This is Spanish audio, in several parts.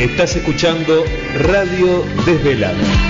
Estás escuchando Radio Desvelada.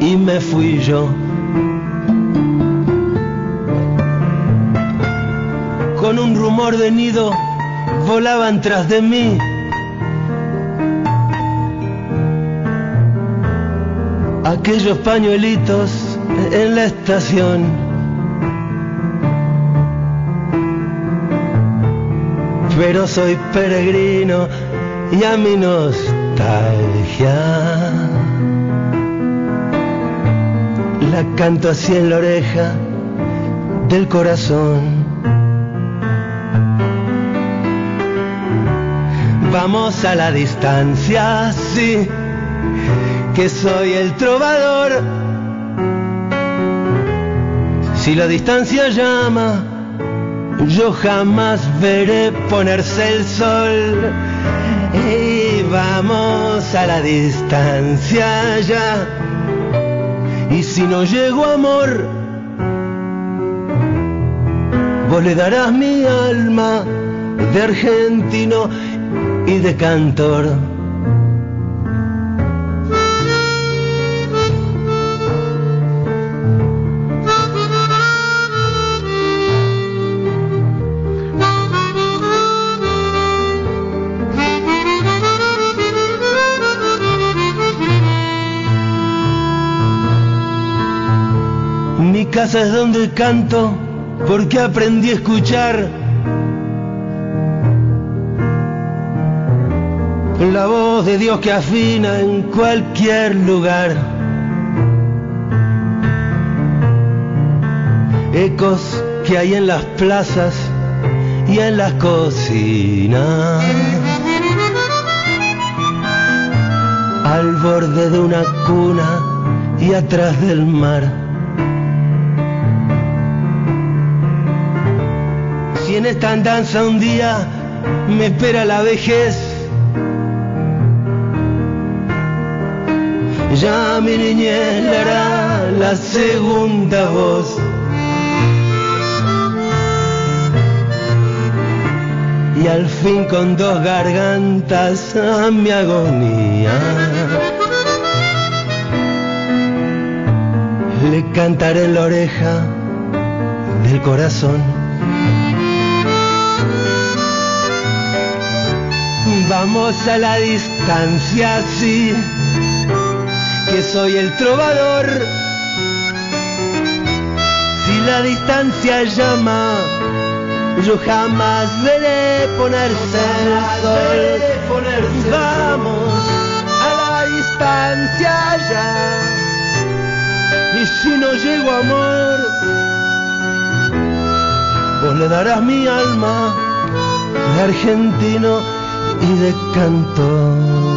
y me fui yo. Con un rumor de nido volaban tras de mí. Aquellos pañuelitos en la estación. Pero soy peregrino y a mi nostalgia la canto así en la oreja del corazón. Vamos a la distancia, sí, que soy el trovador. Si la distancia llama, yo jamás veré ponerse el sol. Y vamos a la distancia ya si no llego amor, vos le darás mi alma de argentino y de cantor. Casa es donde canto porque aprendí a escuchar la voz de Dios que afina en cualquier lugar. Ecos que hay en las plazas y en las cocinas. Al borde de una cuna y atrás del mar. Esta andanza un día me espera la vejez, ya mi niñez le hará la segunda voz. Y al fin con dos gargantas a mi agonía le cantaré en la oreja del corazón. Vamos a la distancia, sí, que soy el trovador. Si la distancia llama, yo jamás veré ponerse el sol. Vamos a la distancia ya. Y si no llego amor, vos le darás mi alma argentino y de canto.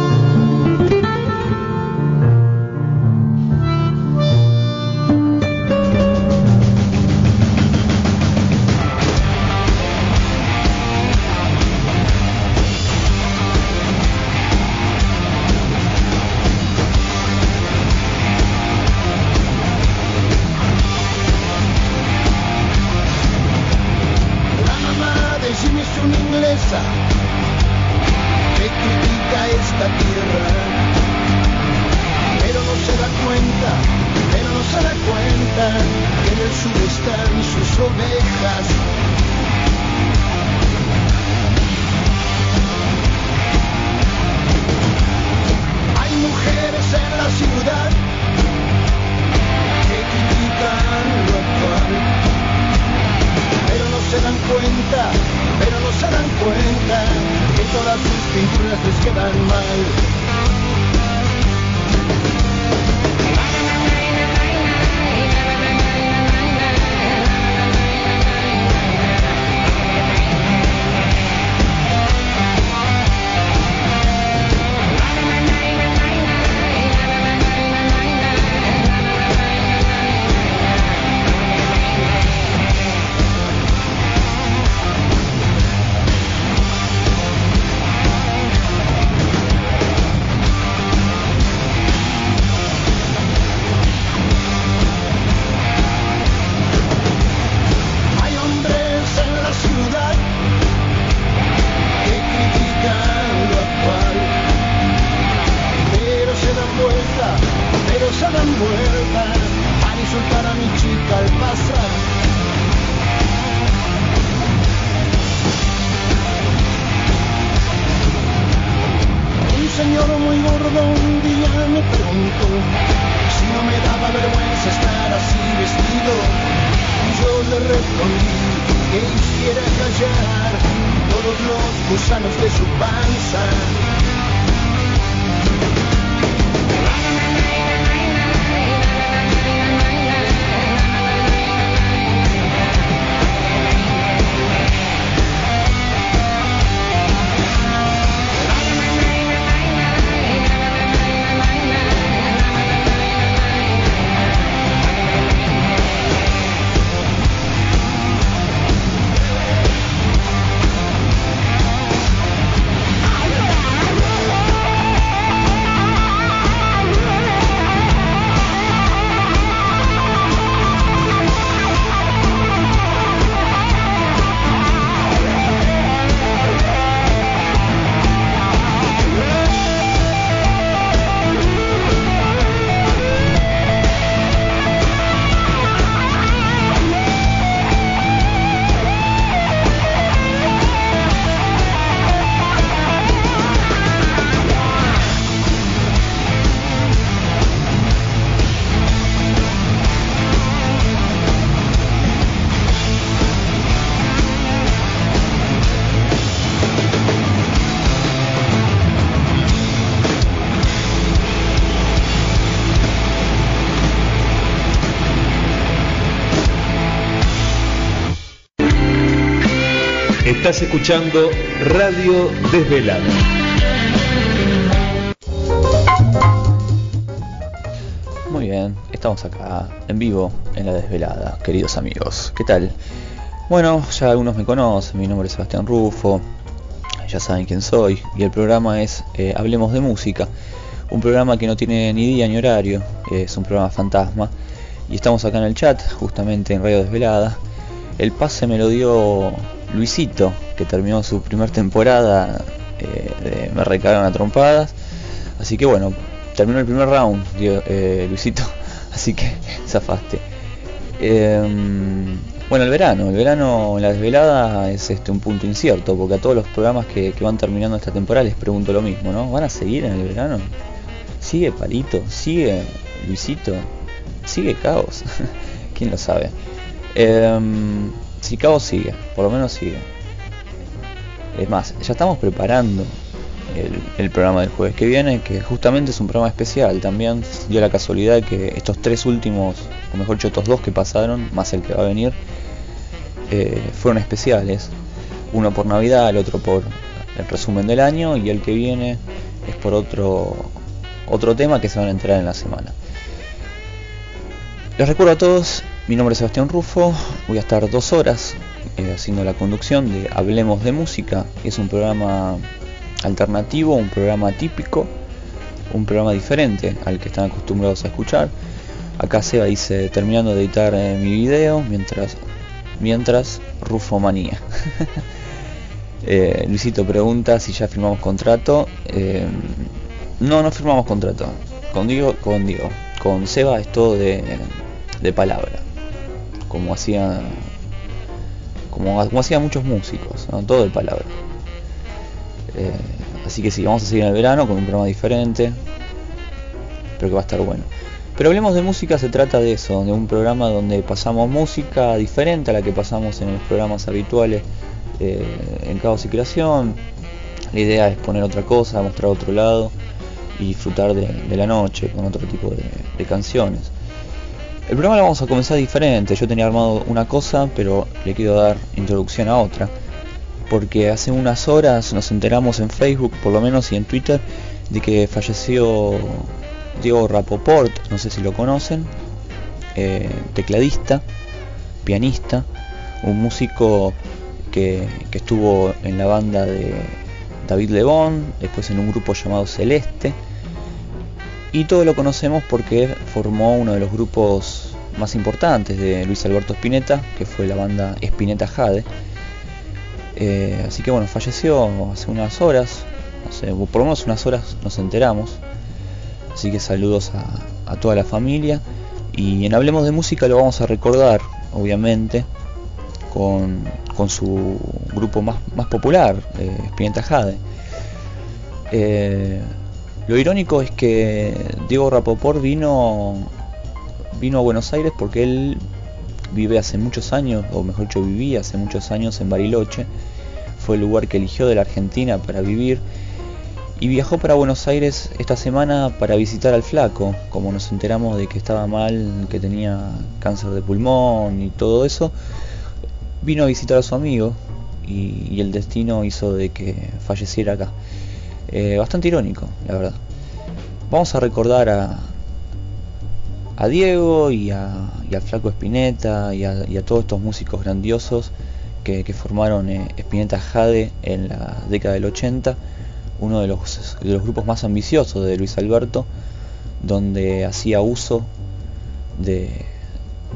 Escuchando Radio Desvelada. Muy bien, estamos acá en vivo en la desvelada, queridos amigos. ¿Qué tal? Bueno, ya algunos me conocen, mi nombre es Sebastián Rufo, ya saben quién soy, y el programa es eh, Hablemos de Música, un programa que no tiene ni día ni horario, es un programa fantasma, y estamos acá en el chat, justamente en Radio Desvelada. El pase me lo dio Luisito, que terminó su primer temporada, eh, de Me recagan a trompadas, así que bueno, terminó el primer round, eh, Luisito, así que zafaste. Em, bueno, el verano, el verano en la desvelada es este un punto incierto, porque a todos los programas que, que van terminando esta temporada les pregunto lo mismo, ¿no? ¿Van a seguir en el verano? ¿Sigue Palito? ¿Sigue Luisito? ¿Sigue Caos? ¿Quién lo sabe? Caos sigue, por lo menos sigue. Es más, ya estamos preparando el, programa del jueves que viene, que justamente es un programa especial. También dio la casualidad que estos tres últimos, o mejor dicho, estos dos que pasaron, más el que va a venir, eh, fueron especiales. Uno por Navidad, el otro por el resumen del año y el que viene es por otro otro tema que se van a enterar en la semana. Les recuerdo a todos, mi nombre es Sebastián Rufo, voy a estar dos horas eh, haciendo la conducción de Hablemos de Música, es un programa alternativo, un programa típico, un programa diferente al que están acostumbrados a escuchar. Acá Seba dice terminando de editar eh, mi video mientras mientras Rufo manía. Eh, Luisito pregunta si ya firmamos contrato. No, no firmamos contrato. Con Diego, con Diego, con Seba es todo de, de palabra. Como hacía como, hacían muchos músicos, todo de palabra. Eh, así que sí, vamos a seguir en el verano con un programa diferente. Espero que va a estar bueno. Pero hablemos de música, se trata de eso, de un programa donde pasamos música diferente a la que pasamos en los programas habituales eh, en Caos y Creación. La idea es poner otra cosa, mostrar otro lado y disfrutar de, la noche con otro tipo de, canciones. El programa lo vamos a comenzar diferente. Yo tenía armado una cosa, pero le quiero dar introducción a otra. Porque hace unas horas nos enteramos en Facebook, por lo menos, y en Twitter, de que falleció Diego Rapoport, no sé si lo conocen, eh, tecladista, pianista, un músico que, estuvo en la banda de David Lebón, después en un grupo llamado Celeste, y todo lo conocemos porque formó uno de los grupos más importantes de Luis Alberto Spinetta, que fue la banda Spinetta Jade. Eh, así que bueno, falleció hace unas horas, por lo menos unas horas nos enteramos. Así que saludos a, toda la familia. Y en Hablemos de Música lo vamos a recordar, obviamente, con, su grupo más, popular, eh, Spinetta Jade. Eh, lo irónico es que Diego Rapoport vino, vino a Buenos Aires porque él vive hace muchos años, o mejor dicho, vivía hace muchos años en Bariloche. Fue el lugar que eligió de la Argentina para vivir y viajó para Buenos Aires esta semana para visitar al flaco, como nos enteramos de que estaba mal, que tenía cáncer de pulmón y todo eso, vino a visitar a su amigo y, el destino hizo de que falleciera acá. Eh, bastante irónico, la verdad. Vamos a recordar a, Diego y, a, flaco Spinetta y a, todos estos músicos grandiosos que, formaron eh, Jade en la década del 80 uno de los, grupos más ambiciosos de Luis Alberto, donde hacía uso de,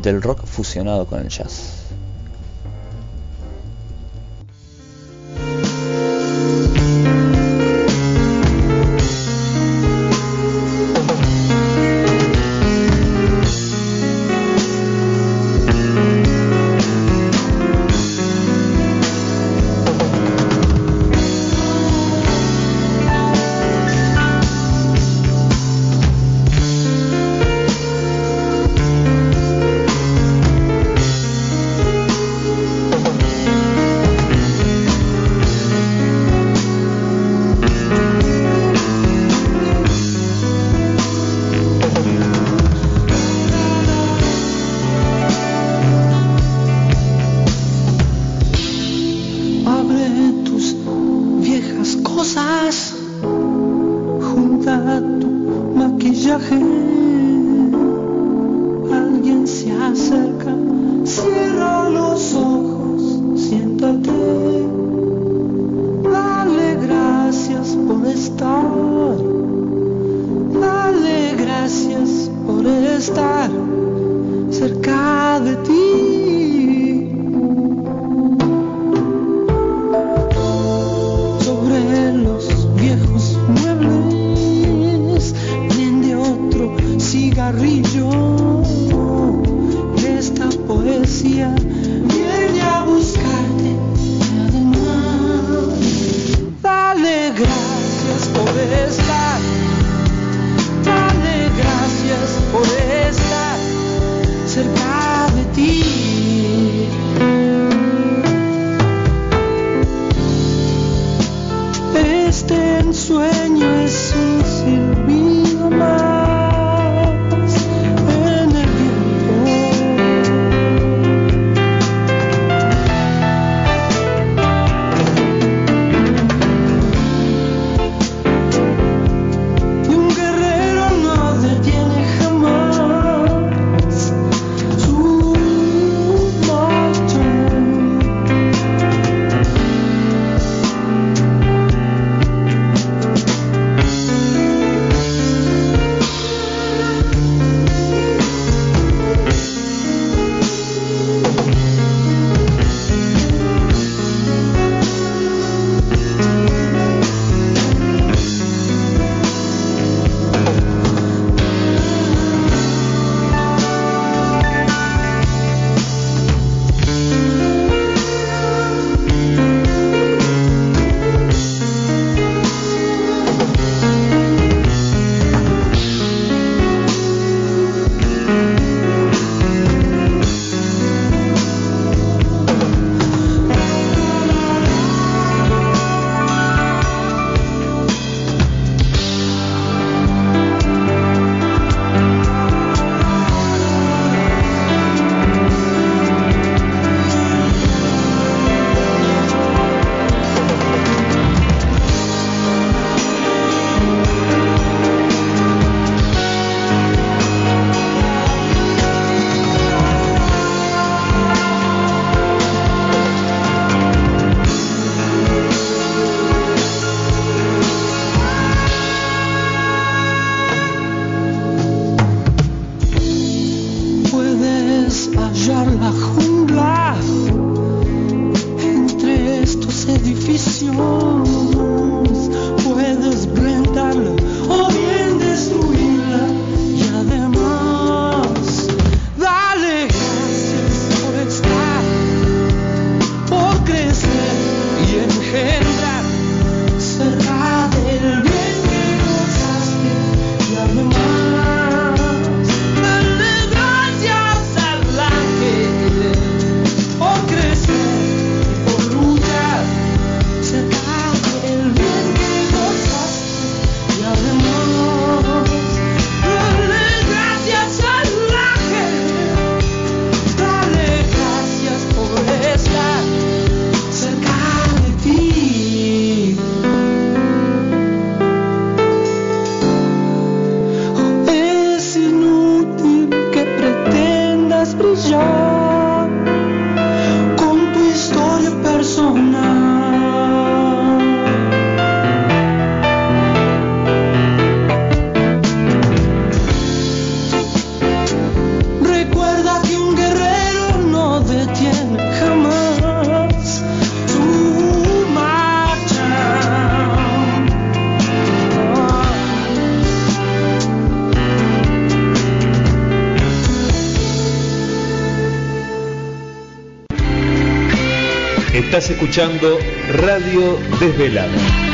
del rock fusionado con el jazz. Escuchando Radio Desvelada.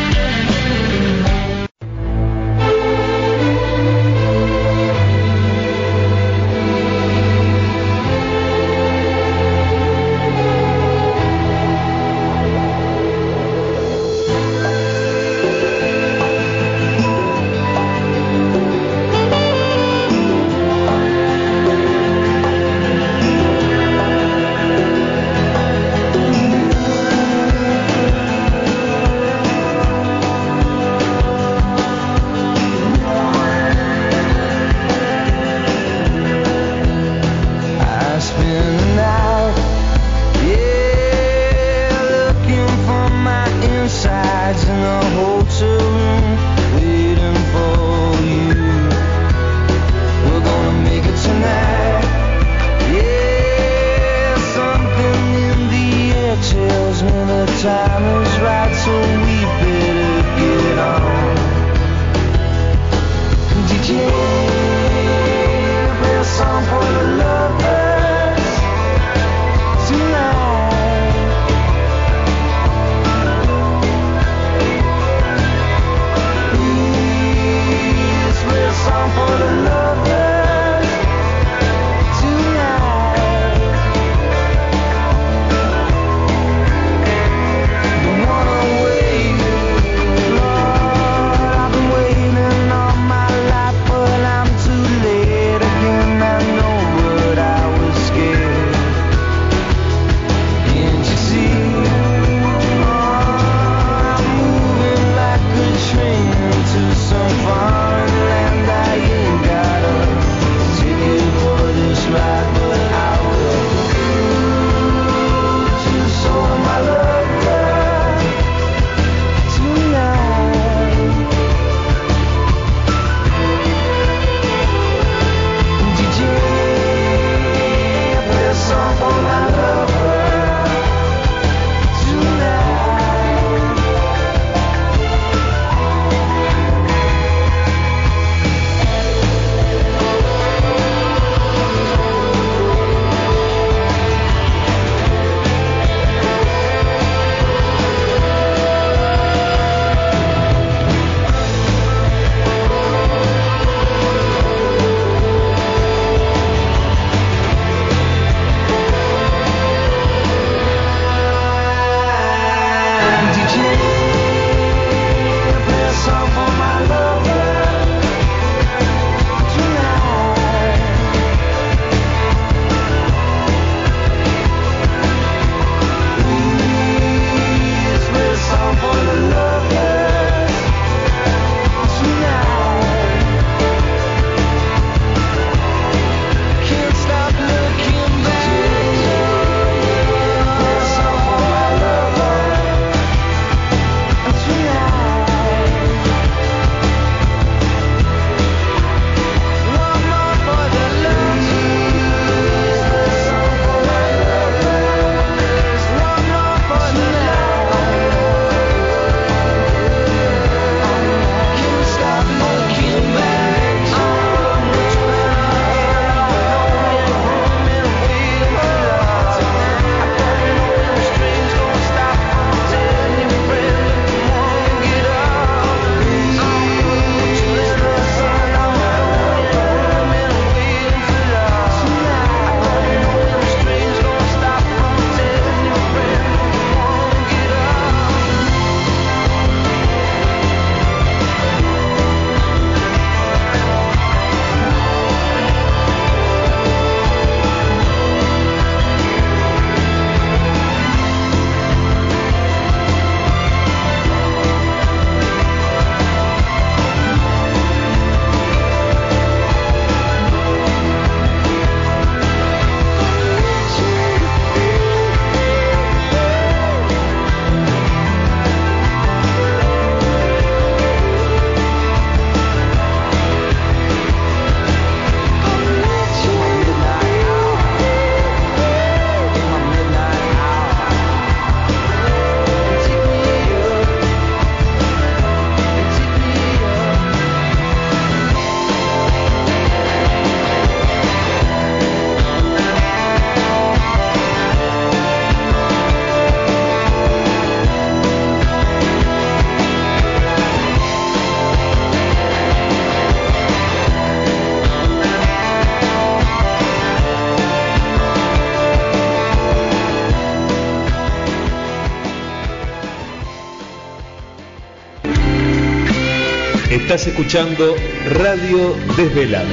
Estás escuchando Radio Desvelada.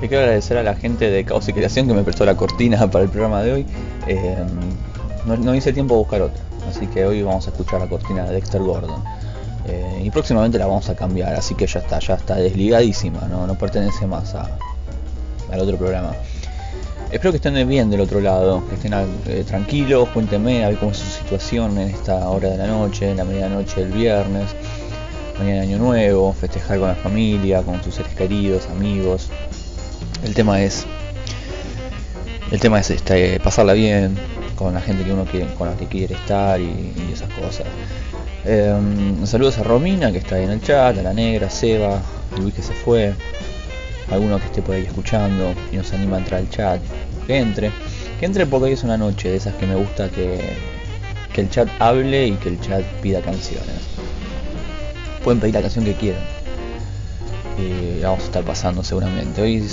Le quiero agradecer a la gente de Caos y Creación que me prestó la cortina para el programa de hoy. Eh, no, hice tiempo a buscar otra, así que hoy vamos a escuchar la cortina de Dexter Gordon. Eh, y próximamente la vamos a cambiar, así que ya está, ya está desligadísima, no, no pertenece más a, al otro programa. Espero que estén bien del otro lado, que estén eh, tranquilos, cuéntenme a ver cómo es su situación en esta hora de la noche, en la medianoche del viernes, mañana año nuevo, festejar con la familia, con sus seres queridos, amigos. El tema es el tema es este, pasarla bien con la gente que uno quiere, con la que quiere estar y, esas cosas. Eh, saludos a Romina que está ahí en el chat, a la negra, a Seba, Luis que se fue, alguno que esté por ahí escuchando y nos anima a entrar al chat, que entre, que entre porque hoy es una noche de esas que me gusta que, que el chat hable y que el chat pida canciones. Pueden pedir la canción que quieran. Y la vamos a estar pasando seguramente. Hoy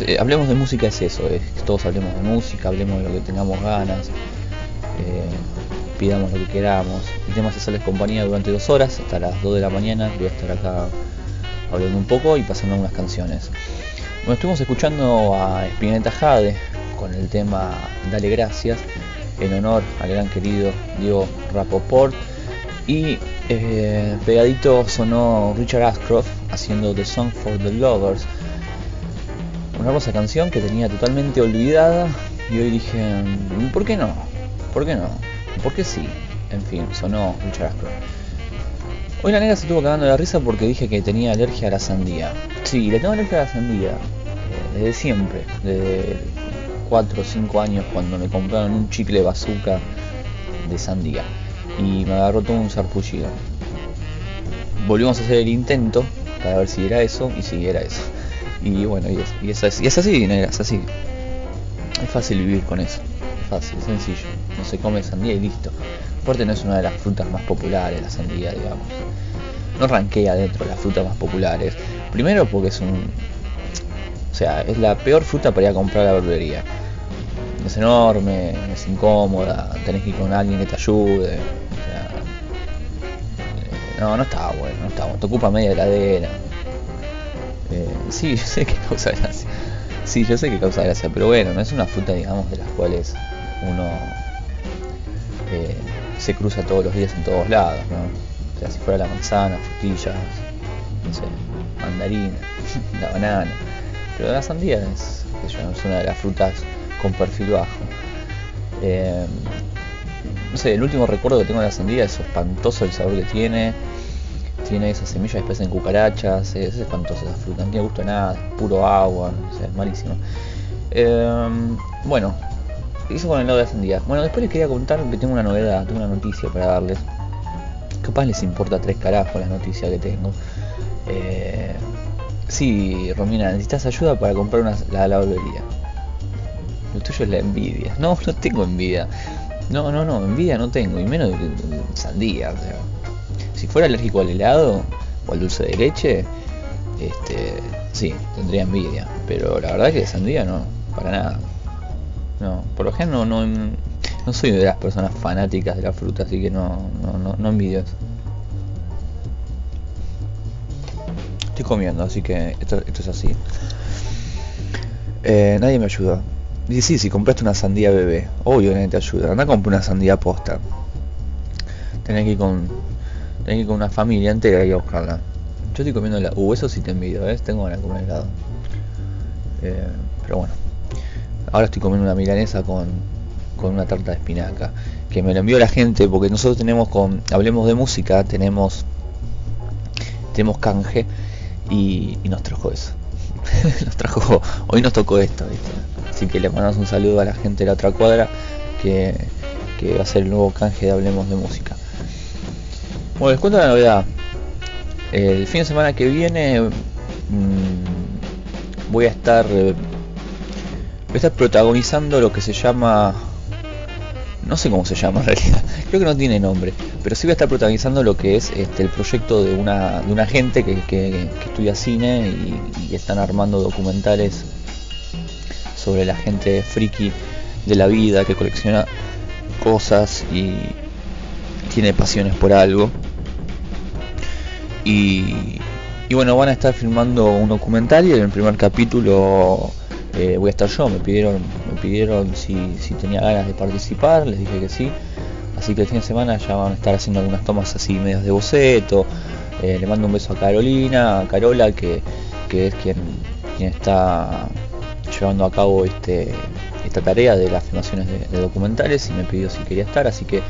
eh, hablemos de música es eso, es todos hablemos de música, hablemos de lo que tengamos ganas, eh, pidamos lo que queramos. El tema es hacerles compañía durante dos horas, hasta las 2 de la mañana. Voy a estar acá hablando un poco y pasando unas canciones. Bueno, estuvimos escuchando a Spinetta Jade con el tema Dale Gracias, en honor al gran querido Diego Rapoport. Y eh, pegadito sonó Richard Ashcroft haciendo The Song for the Lovers. Una hermosa canción que tenía totalmente olvidada y hoy dije, "Mm, ¿por qué no? ¿Por qué no? ¿Por qué sí? En fin, sonó Richard Ashcroft. Hoy la negra se estuvo cagando la risa porque dije que tenía alergia a la sandía. Sí, le tengo alergia a la sandía. eh, Desde siempre. Desde 4 o 5 años cuando me compraron un chicle bazooka de sandía. Y me agarró todo un sarpullido. Volvimos a hacer el intento para ver si era eso y si era eso. Y bueno, y es, es y es así, negra, es así. Es fácil vivir con eso. Fácil, sencillo. No se come sandía y listo. Aparte no es una de las frutas más populares, la sandía, digamos. No ranquea dentro de las frutas más populares. Primero porque es un... O sea, es la peor fruta para ir a comprar a la verdulería. Es enorme, es incómoda, tenés que ir con alguien que te ayude. O sea, eh, no, no está bueno, no está bueno. Te ocupa media heladera. Eh, sí, yo sé que causa gracia. Sí, yo sé que causa gracia, pero bueno, no es una fruta, digamos, de las cuales uno eh, se cruza todos los días en todos lados, ¿no? O sea, si fuera la manzana, frutillas, no sé, mandarina, la banana. Pero la sandía es, es una de las frutas con perfil bajo. Eh, no sé, el último recuerdo que tengo de la sandía es espantoso el sabor que tiene. Tiene esas semillas que parecen cucarachas, es, es espantosa esa fruta, no tiene gusto de nada, puro agua, o sea, es malísimo. Eh, bueno, eso con el lado de sandía. Bueno, después les quería contar que tengo una novedad, tengo una noticia para darles. Capaz les importa tres carajos la noticia que tengo. Eh, sí, Romina, necesitas ayuda para comprar una, la lavandería. Lo tuyo es la envidia. No, no tengo envidia. No, no, no, envidia no tengo, y menos sandía. o sea. Si fuera alérgico al helado o al dulce de leche, este, sí, tendría envidia. Pero la verdad que de sandía no, para nada. No, por lo general no, no, no soy de las personas fanáticas de la fruta, así que no, no, no, no envidio eso. Estoy comiendo, así que esto, esto es así. Eh, nadie me ayuda. Dice, sí, si compraste una sandía bebé, obvio nadie te ayuda. Anda a una sandía posta. Tenés que ir con, tenés que ir con una familia entera y buscarla. Yo estoy comiendo helado. Uh, eso sí te envidio, ¿ves? Tengo ganas de comer helado. Eh, pero bueno. Ahora estoy comiendo una milanesa con, con una tarta de espinaca. Que me lo envió la gente porque nosotros tenemos con... Hablemos de música, tenemos... Tenemos canje y, nos trajo eso. nos trajo... Hoy nos tocó esto. Así que le mandamos un saludo a la gente de la otra cuadra que, que va a ser el nuevo canje de Hablemos de Música. Bueno, les cuento la novedad. El fin de semana que viene mm, voy a estar estar protagonizando lo que se llama no sé cómo se llama en realidad creo que no tiene nombre pero sí voy a estar protagonizando lo que es este, el proyecto de una de una gente que, que- que estudia cine y, y están armando documentales sobre la gente friki de la vida que colecciona cosas y, tiene pasiones por algo. Y, y bueno, van a estar filmando un documental y en el primer capítulo eh, voy a estar yo. Me pidieron, me pidieron si, tenía ganas de participar, les dije que sí. Así que el fin de semana ya van a estar haciendo algunas tomas así medias de boceto. Eh, le mando un beso a Carolina, a Carola, que, es quien, quien está llevando a cabo este, esta tarea de las filmaciones de, de documentales y me pidió si quería estar. Así que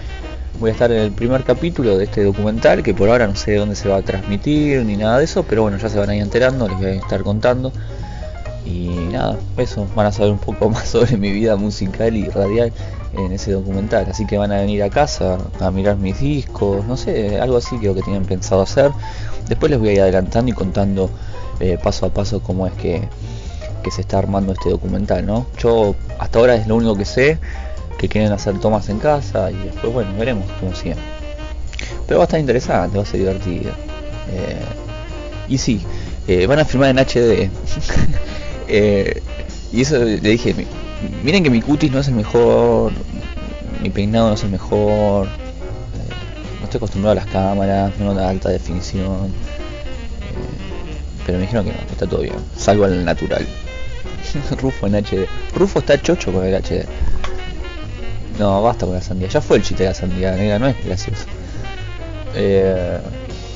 voy a estar en el primer capítulo de este documental que por ahora no sé dónde se va a transmitir ni nada de eso, pero bueno, ya se van a ir enterando, les voy a estar contando. Y nada, eso, van a saber un poco más sobre mi vida musical y radial en ese documental. Así que van a venir a casa a mirar mis discos, no sé, algo así creo que tienen pensado hacer. Después les voy a ir adelantando y contando eh, paso a paso cómo es que, que se está armando este documental, ¿no? Yo hasta ahora es lo único que sé que quieren hacer tomas en casa y después, bueno, veremos cómo sigue. Pero va a estar interesante, va a ser divertido. Eh, y sí, eh, van a filmar en HD. eh, y eso le dije, miren que mi cutis no es el mejor, mi peinado no es el mejor, eh, no estoy acostumbrado a las cámaras, no da alta definición. Eh, pero me dijeron que no, que está todo bien, salvo al natural. Rufo en HD. Rufo está chocho con el HD. No, basta con la sandía. Ya fue el chiste de la sandía negra, no es gracioso.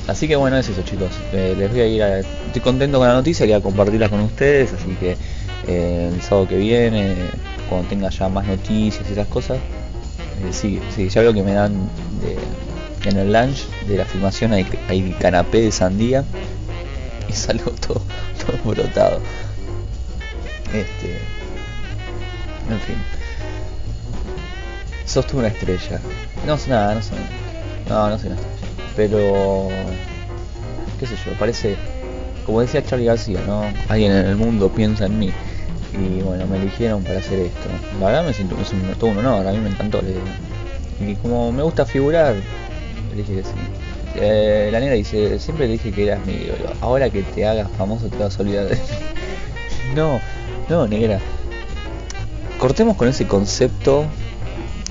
Así que bueno, es eso chicos. Eh, les voy a ir a... Estoy contento con la noticia, quería compartirla con ustedes, así que eh, el sábado que viene, cuando tenga ya más noticias y esas cosas, eh, sí, sí, ya veo que me dan de, en el lunch de la filmación hay, hay canapé de sandía y salgo todo, todo brotado. Este, en fin. Sos tú una estrella. No nada, no sé. No, no soy una estrella. Pero. qué sé yo, parece. Como decía Charlie García, ¿no? Alguien en el mundo piensa en mí. Y bueno, me eligieron para hacer esto. La verdad me siento es un, todo un a mí me encantó. Le- y como me gusta figurar, le dije que sí. Eh, la negra dice, siempre le dije que eras mi. Ahora que te hagas famoso te vas a olvidar de mí. No, no, negra. Cortemos con ese concepto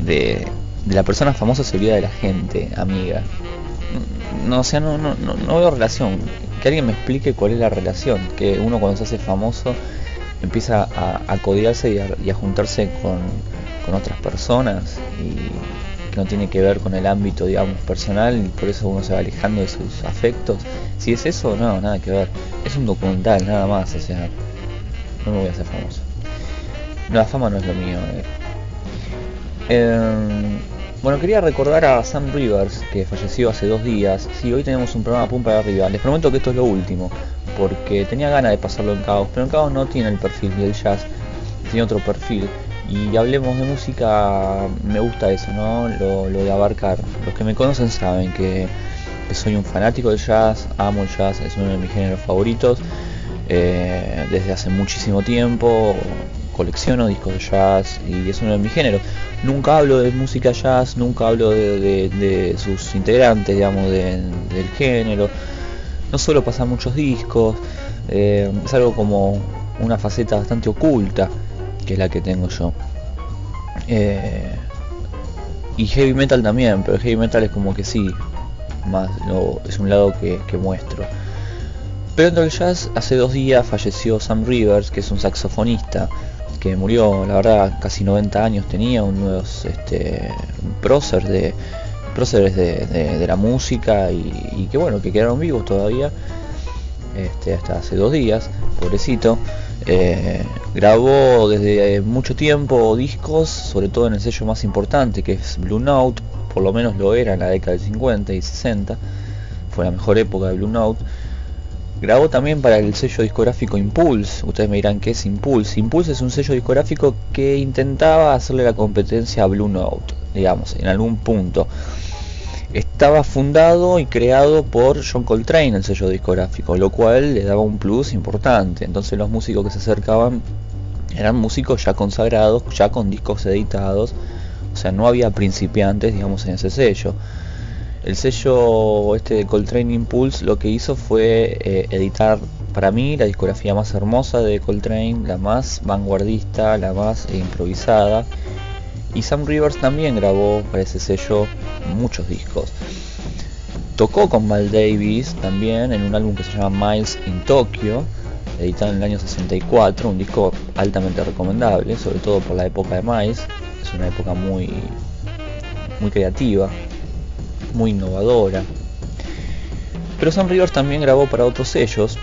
de, de la persona famosa se olvida de la gente, amiga. No, o sea, no, no, no, no veo relación. Que alguien me explique cuál es la relación. Que uno cuando se hace famoso empieza a, a codiarse y a, juntarse con, con otras personas y que no tiene que ver con el ámbito, digamos, personal y por eso uno se va alejando de sus afectos. Si es eso, no, nada que ver. Es un documental, nada más, o sea, no me voy a hacer famoso. La fama no es lo mío. eh. Eh, bueno, quería recordar a Sam Rivers, que falleció hace dos días. Sí, hoy tenemos un programa pum para arriba. Les prometo que esto es lo último, porque tenía ganas de pasarlo en Caos, pero en Caos no tiene el perfil del jazz, tiene otro perfil. Y hablemos de música, me gusta eso, ¿no? Lo, lo de abarcar. Los que me conocen saben que, que soy un fanático del jazz, amo el jazz, es uno de mis géneros favoritos. Eh, desde hace muchísimo tiempo colecciono discos de jazz y es uno de mis géneros. Nunca hablo de música jazz, nunca hablo de, sus integrantes, digamos, de- del género. No suelo pasar muchos discos, eh, es algo como una faceta bastante oculta, que es la que tengo yo. Eh, y heavy metal también, pero heavy metal es como que sí, más lo- es un lado que, que muestro. Pero dentro del jazz, hace dos días falleció Sam Rivers, que es un saxofonista, que murió, la verdad, casi 90 años tenía, unos este, próceres de, próceres de, de- la música y, que bueno, que quedaron vivos todavía, este, hasta hace dos días, pobrecito. Eh, grabó desde mucho tiempo discos, sobre todo en el sello más importante que es Blue Note, por lo menos lo era en la década del 50 y 60, fue la mejor época de Blue Note. Grabó también para el sello discográfico Impulse. Ustedes me dirán qué es Impulse. Impulse es un sello discográfico que intentaba hacerle la competencia a Blue Note, digamos, en algún punto. Estaba fundado y creado por John Coltrane, el sello discográfico, lo cual le daba un plus importante. Entonces los músicos que se acercaban eran músicos ya consagrados, ya con discos editados. O sea, no había principiantes, digamos, en ese sello. El sello este de Coltrane Impulse lo que hizo fue eh, editar para mí la discografía más hermosa de Coltrane, la más vanguardista, la más improvisada Y Sam Rivers también grabó para ese sello muchos discos. Tocó con Mal Davis también en un álbum que se llama Miles in Tokyo, editado en el año 64, un disco altamente recomendable, sobre todo por la época de Miles. Es una época muy, muy creativa, muy innovadora. Pero Sam Rivers también grabó para otros sellos.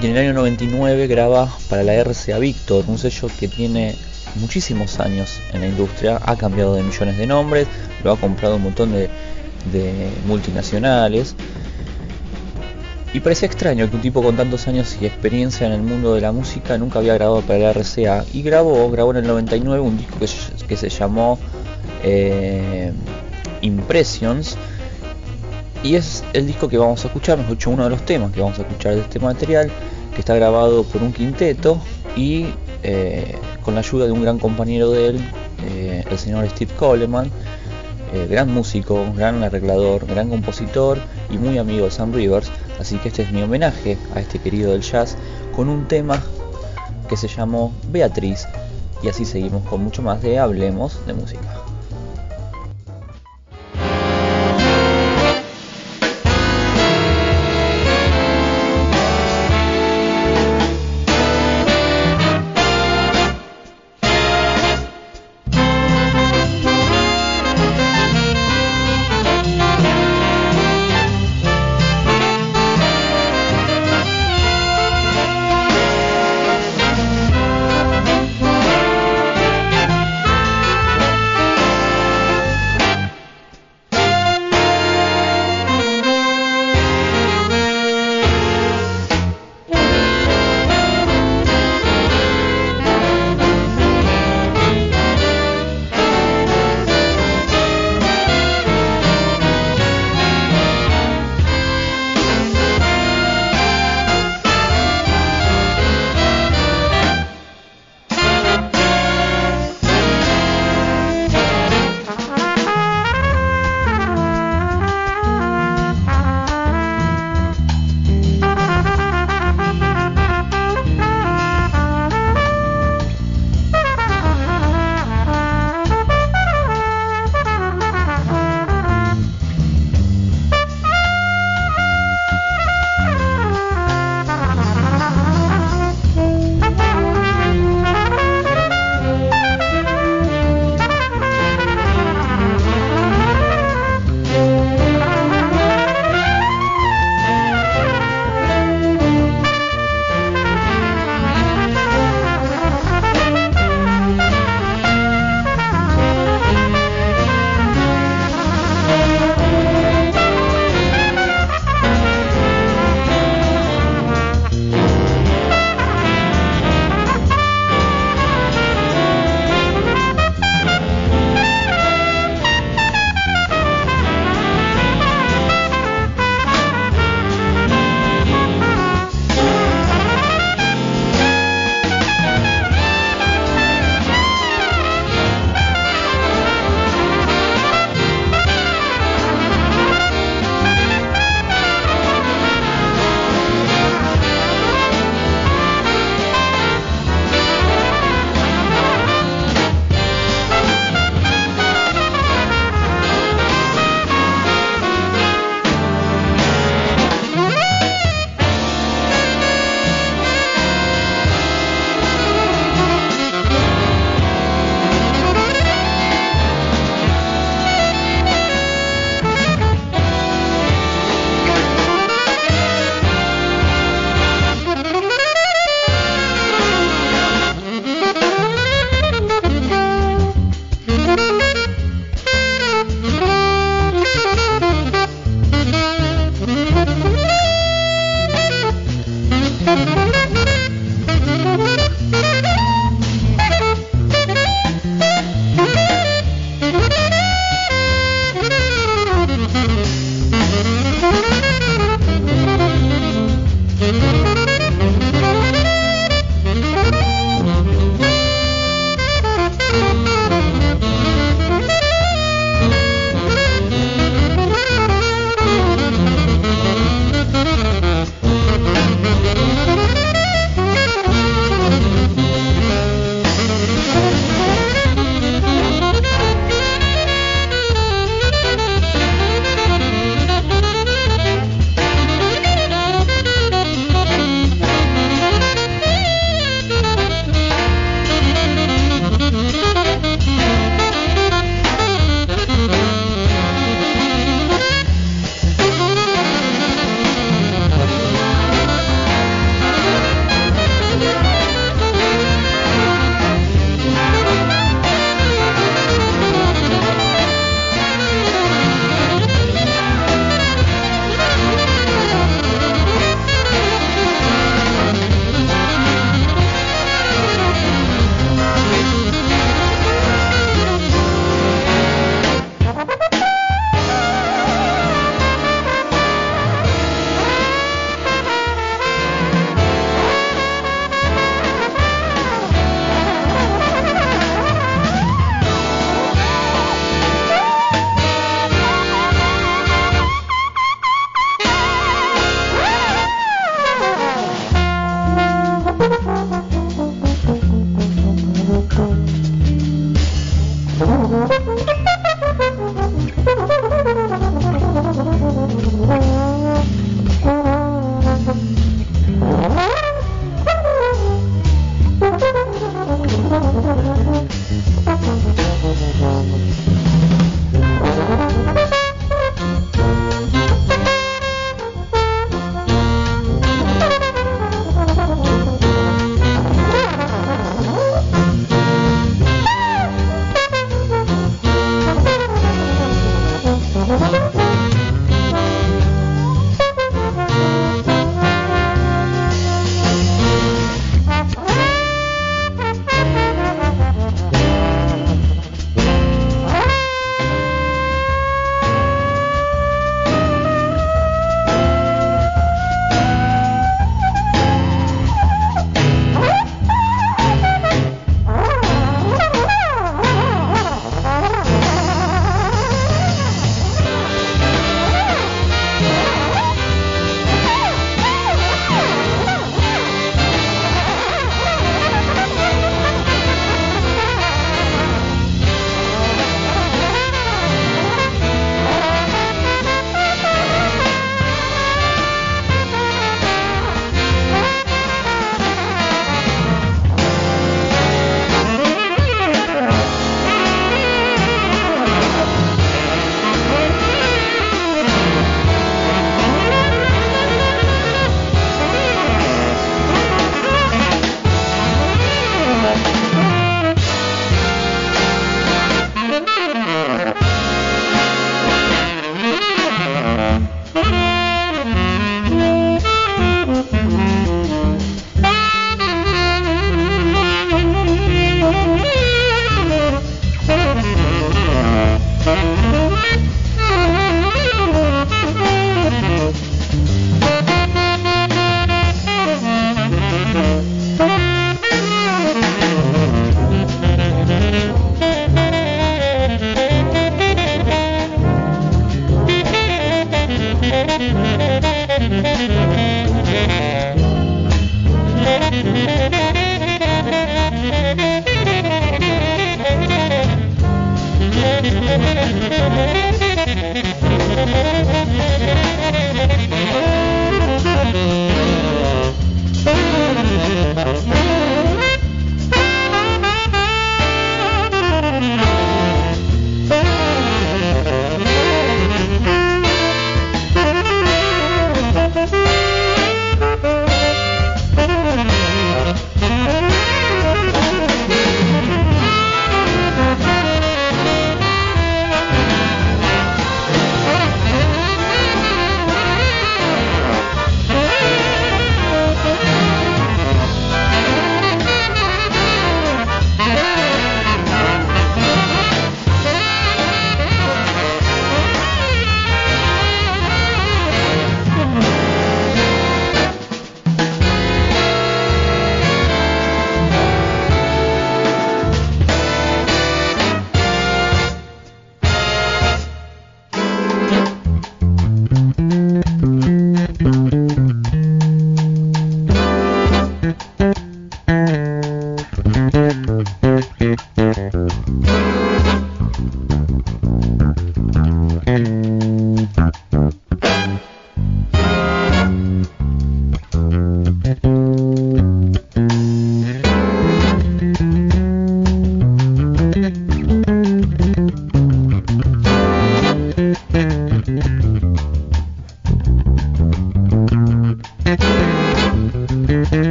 Y en el año 99 graba para la RCA Victor, un sello que tiene muchísimos años en la industria, ha cambiado de millones de nombres, lo ha comprado un montón de, multinacionales. Y parecía extraño que un tipo con tantos años y experiencia en el mundo de la música nunca había grabado para la RCA. Y grabó, grabó en el 99 un disco que, que se llamó eh, Impressions. Y es el disco que vamos a escuchar, mejor dicho, uno de los temas que vamos a escuchar de este material, que está grabado por un quinteto y eh, con la ayuda de un gran compañero de él, eh, el señor Steve Coleman, eh, gran músico, gran arreglador, gran compositor y muy amigo de Sam Rivers. Así que este es mi homenaje a este querido del jazz con un tema que se llamó Beatriz. Y así seguimos con mucho más de Hablemos de Música.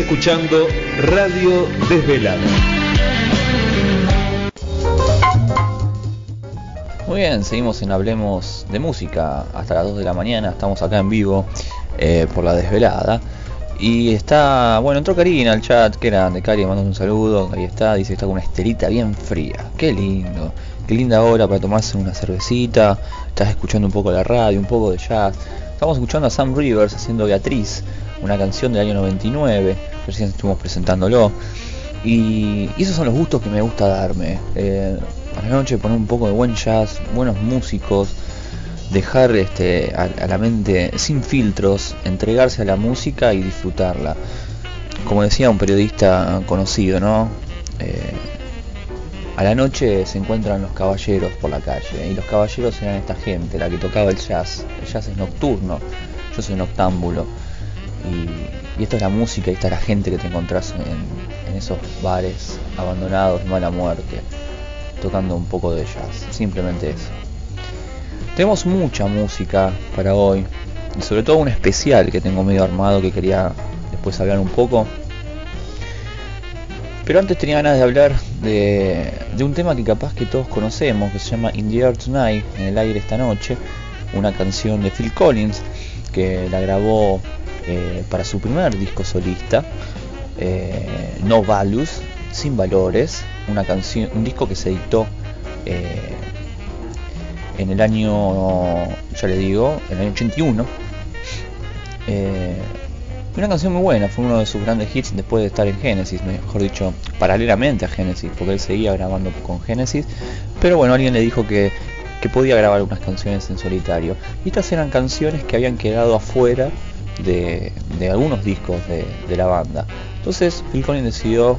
Escuchando Radio Desvelada. Muy bien, seguimos en Hablemos de Música hasta las 2 de la mañana. Estamos acá en vivo eh, por la desvelada. Y está, bueno, entró Karina al chat, que era de Cari, mandamos un saludo. Ahí está, dice que está con una estelita bien fría. Qué lindo, qué linda hora para tomarse una cervecita. Estás escuchando un poco la radio, un poco de jazz. Estamos escuchando a Sam Rivers haciendo Beatriz, una canción del año 99. Recién estuvimos presentándolo. Y, esos son los gustos que me gusta darme. Eh, a la noche poner un poco de buen jazz, buenos músicos, dejar este, a, a la mente sin filtros, entregarse a la música y disfrutarla. Como decía un periodista conocido, ¿no? Eh, a la noche se encuentran los caballeros por la calle y los caballeros eran esta gente, la que tocaba el jazz. El jazz es nocturno, yo soy noctámbulo y, y esto es la música y esta es la gente que te encontrás en, en esos bares abandonados, mala muerte, tocando un poco de jazz, simplemente eso. Tenemos mucha música para hoy y sobre todo un especial que tengo medio armado que quería después hablar un poco. Pero antes tenía ganas de hablar de, de, un tema que capaz que todos conocemos, que se llama In the Air Tonight, en el aire esta noche, una canción de Phil Collins que la grabó eh, para su primer disco solista, eh, No Values, Sin Valores, una canción, un disco que se editó eh, en el año, ya le digo, en el año 81. Eh, una canción muy buena, fue uno de sus grandes hits después de estar en Genesis, mejor dicho, paralelamente a Genesis, porque él seguía grabando con Genesis. Pero bueno, alguien le dijo que, que podía grabar unas canciones en solitario. Y estas eran canciones que habían quedado afuera de, algunos discos de, la banda. Entonces Phil Collins decidió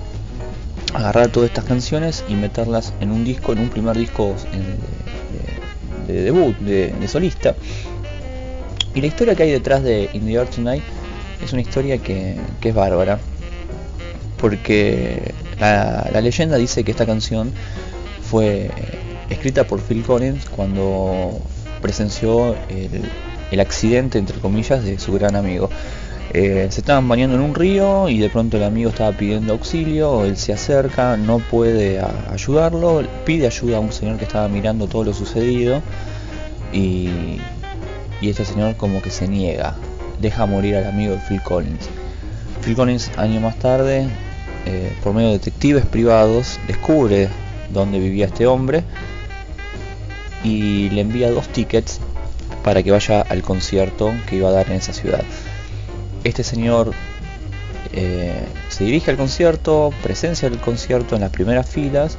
agarrar todas estas canciones y meterlas en un disco, en un primer disco de, de debut, de, solista. Y la historia que hay detrás de In the Tonight es una historia que, es bárbara. Porque la, leyenda dice que esta canción fue escrita por Phil Collins cuando presenció el, el accidente, entre comillas, de su gran amigo. Eh, se estaban bañando en un río y de pronto el amigo estaba pidiendo auxilio, él se acerca, no puede ayudarlo, pide ayuda a un señor que estaba mirando todo lo sucedido y, y este señor como que se niega, deja morir al amigo de Phil Collins. Phil Collins años más tarde, eh, por medio de detectives privados, descubre dónde vivía este hombre y le envía dos tickets para que vaya al concierto que iba a dar en esa ciudad. Este señor eh, se dirige al concierto, presencia el concierto en las primeras filas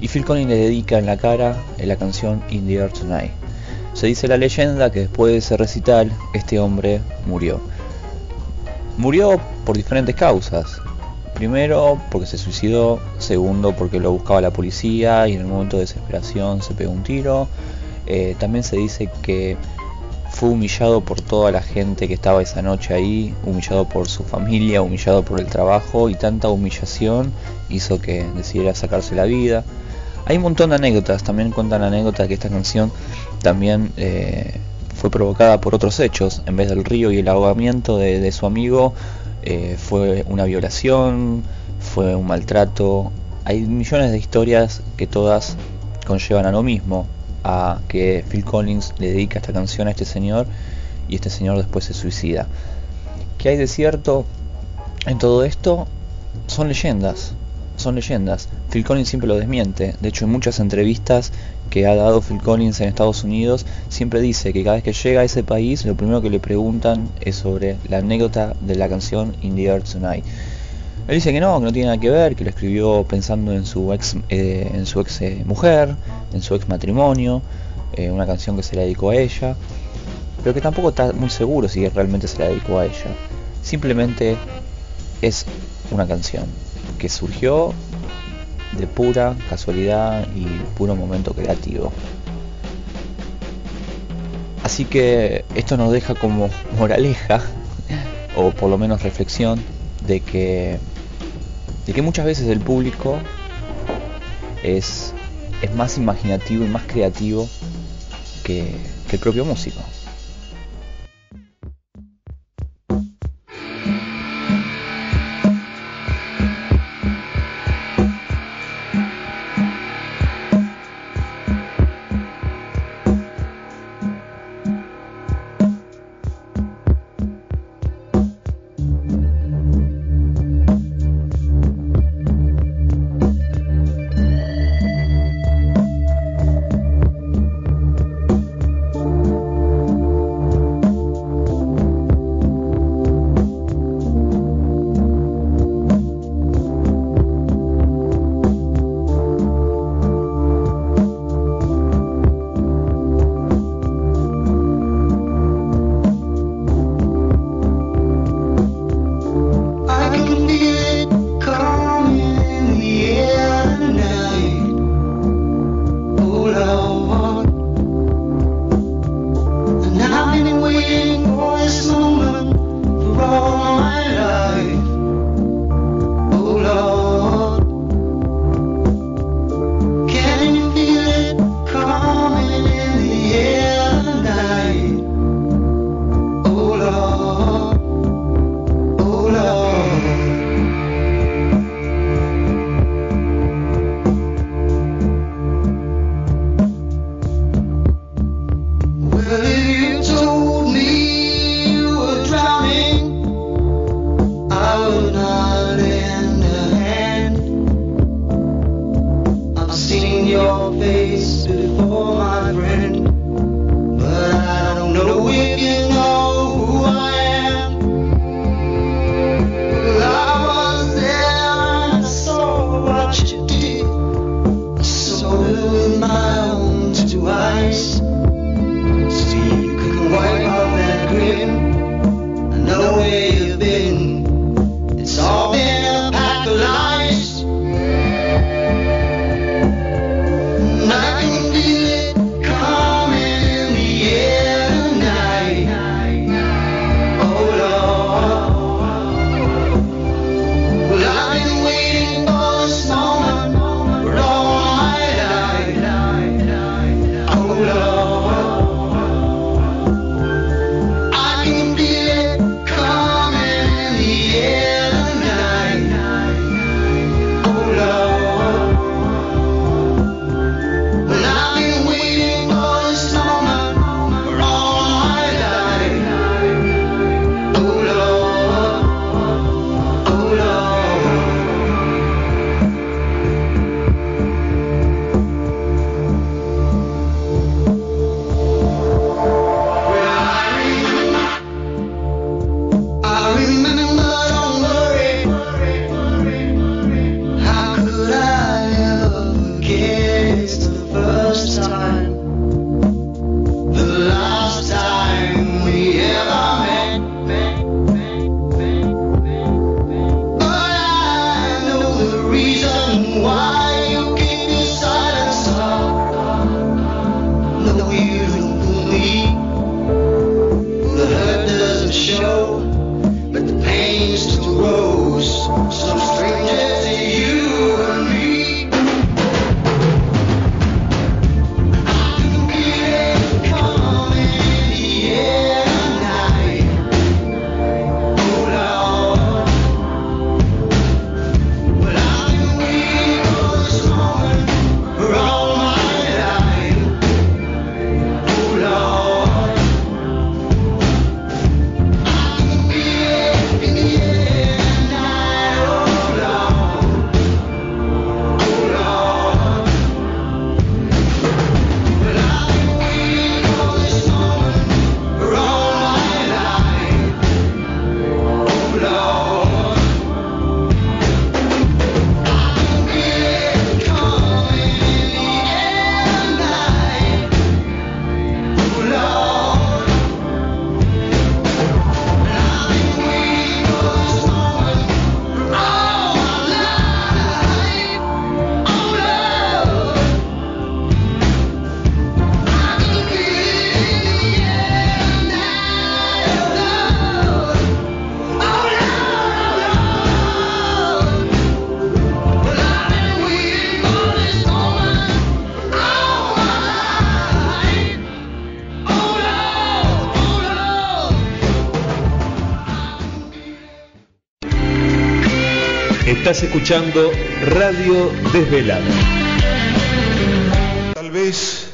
y Phil Collins le dedica en la cara la canción In the Air Tonight. Se dice la leyenda que después de ese recital este hombre murió. Murió por diferentes causas. Primero porque se suicidó, segundo porque lo buscaba la policía y en el momento de desesperación se pegó un tiro. Eh, también se dice que fue humillado por toda la gente que estaba esa noche ahí, humillado por su familia, humillado por el trabajo y tanta humillación hizo que decidiera sacarse la vida. Hay un montón de anécdotas, también cuentan anécdotas que esta canción también eh, fue provocada por otros hechos, en vez del río y el ahogamiento de, su amigo eh, fue una violación, fue un maltrato, hay millones de historias que todas conllevan a lo mismo, a que Phil Collins le dedica esta canción a este señor y este señor después se suicida. ¿Qué hay de cierto en todo esto? Son leyendas, son leyendas. Phil Collins siempre lo desmiente. De hecho, en muchas entrevistas que ha dado Phil Collins en Estados Unidos, siempre dice que cada vez que llega a ese país, lo primero que le preguntan es sobre la anécdota de la canción In the Air Tonight. Él dice que no, que no tiene nada que ver, que lo escribió pensando en su ex, eh, en su ex eh, mujer, en su ex matrimonio, eh, una canción que se la dedicó a ella, pero que tampoco está muy seguro si realmente se la dedicó a ella. Simplemente es una canción que surgió de pura casualidad y puro momento creativo. Así que esto nos deja como moraleja, o por lo menos reflexión, de que de que muchas veces el público es, es más imaginativo y más creativo que, que el propio músico. Estás escuchando Radio Desvelada. Tal vez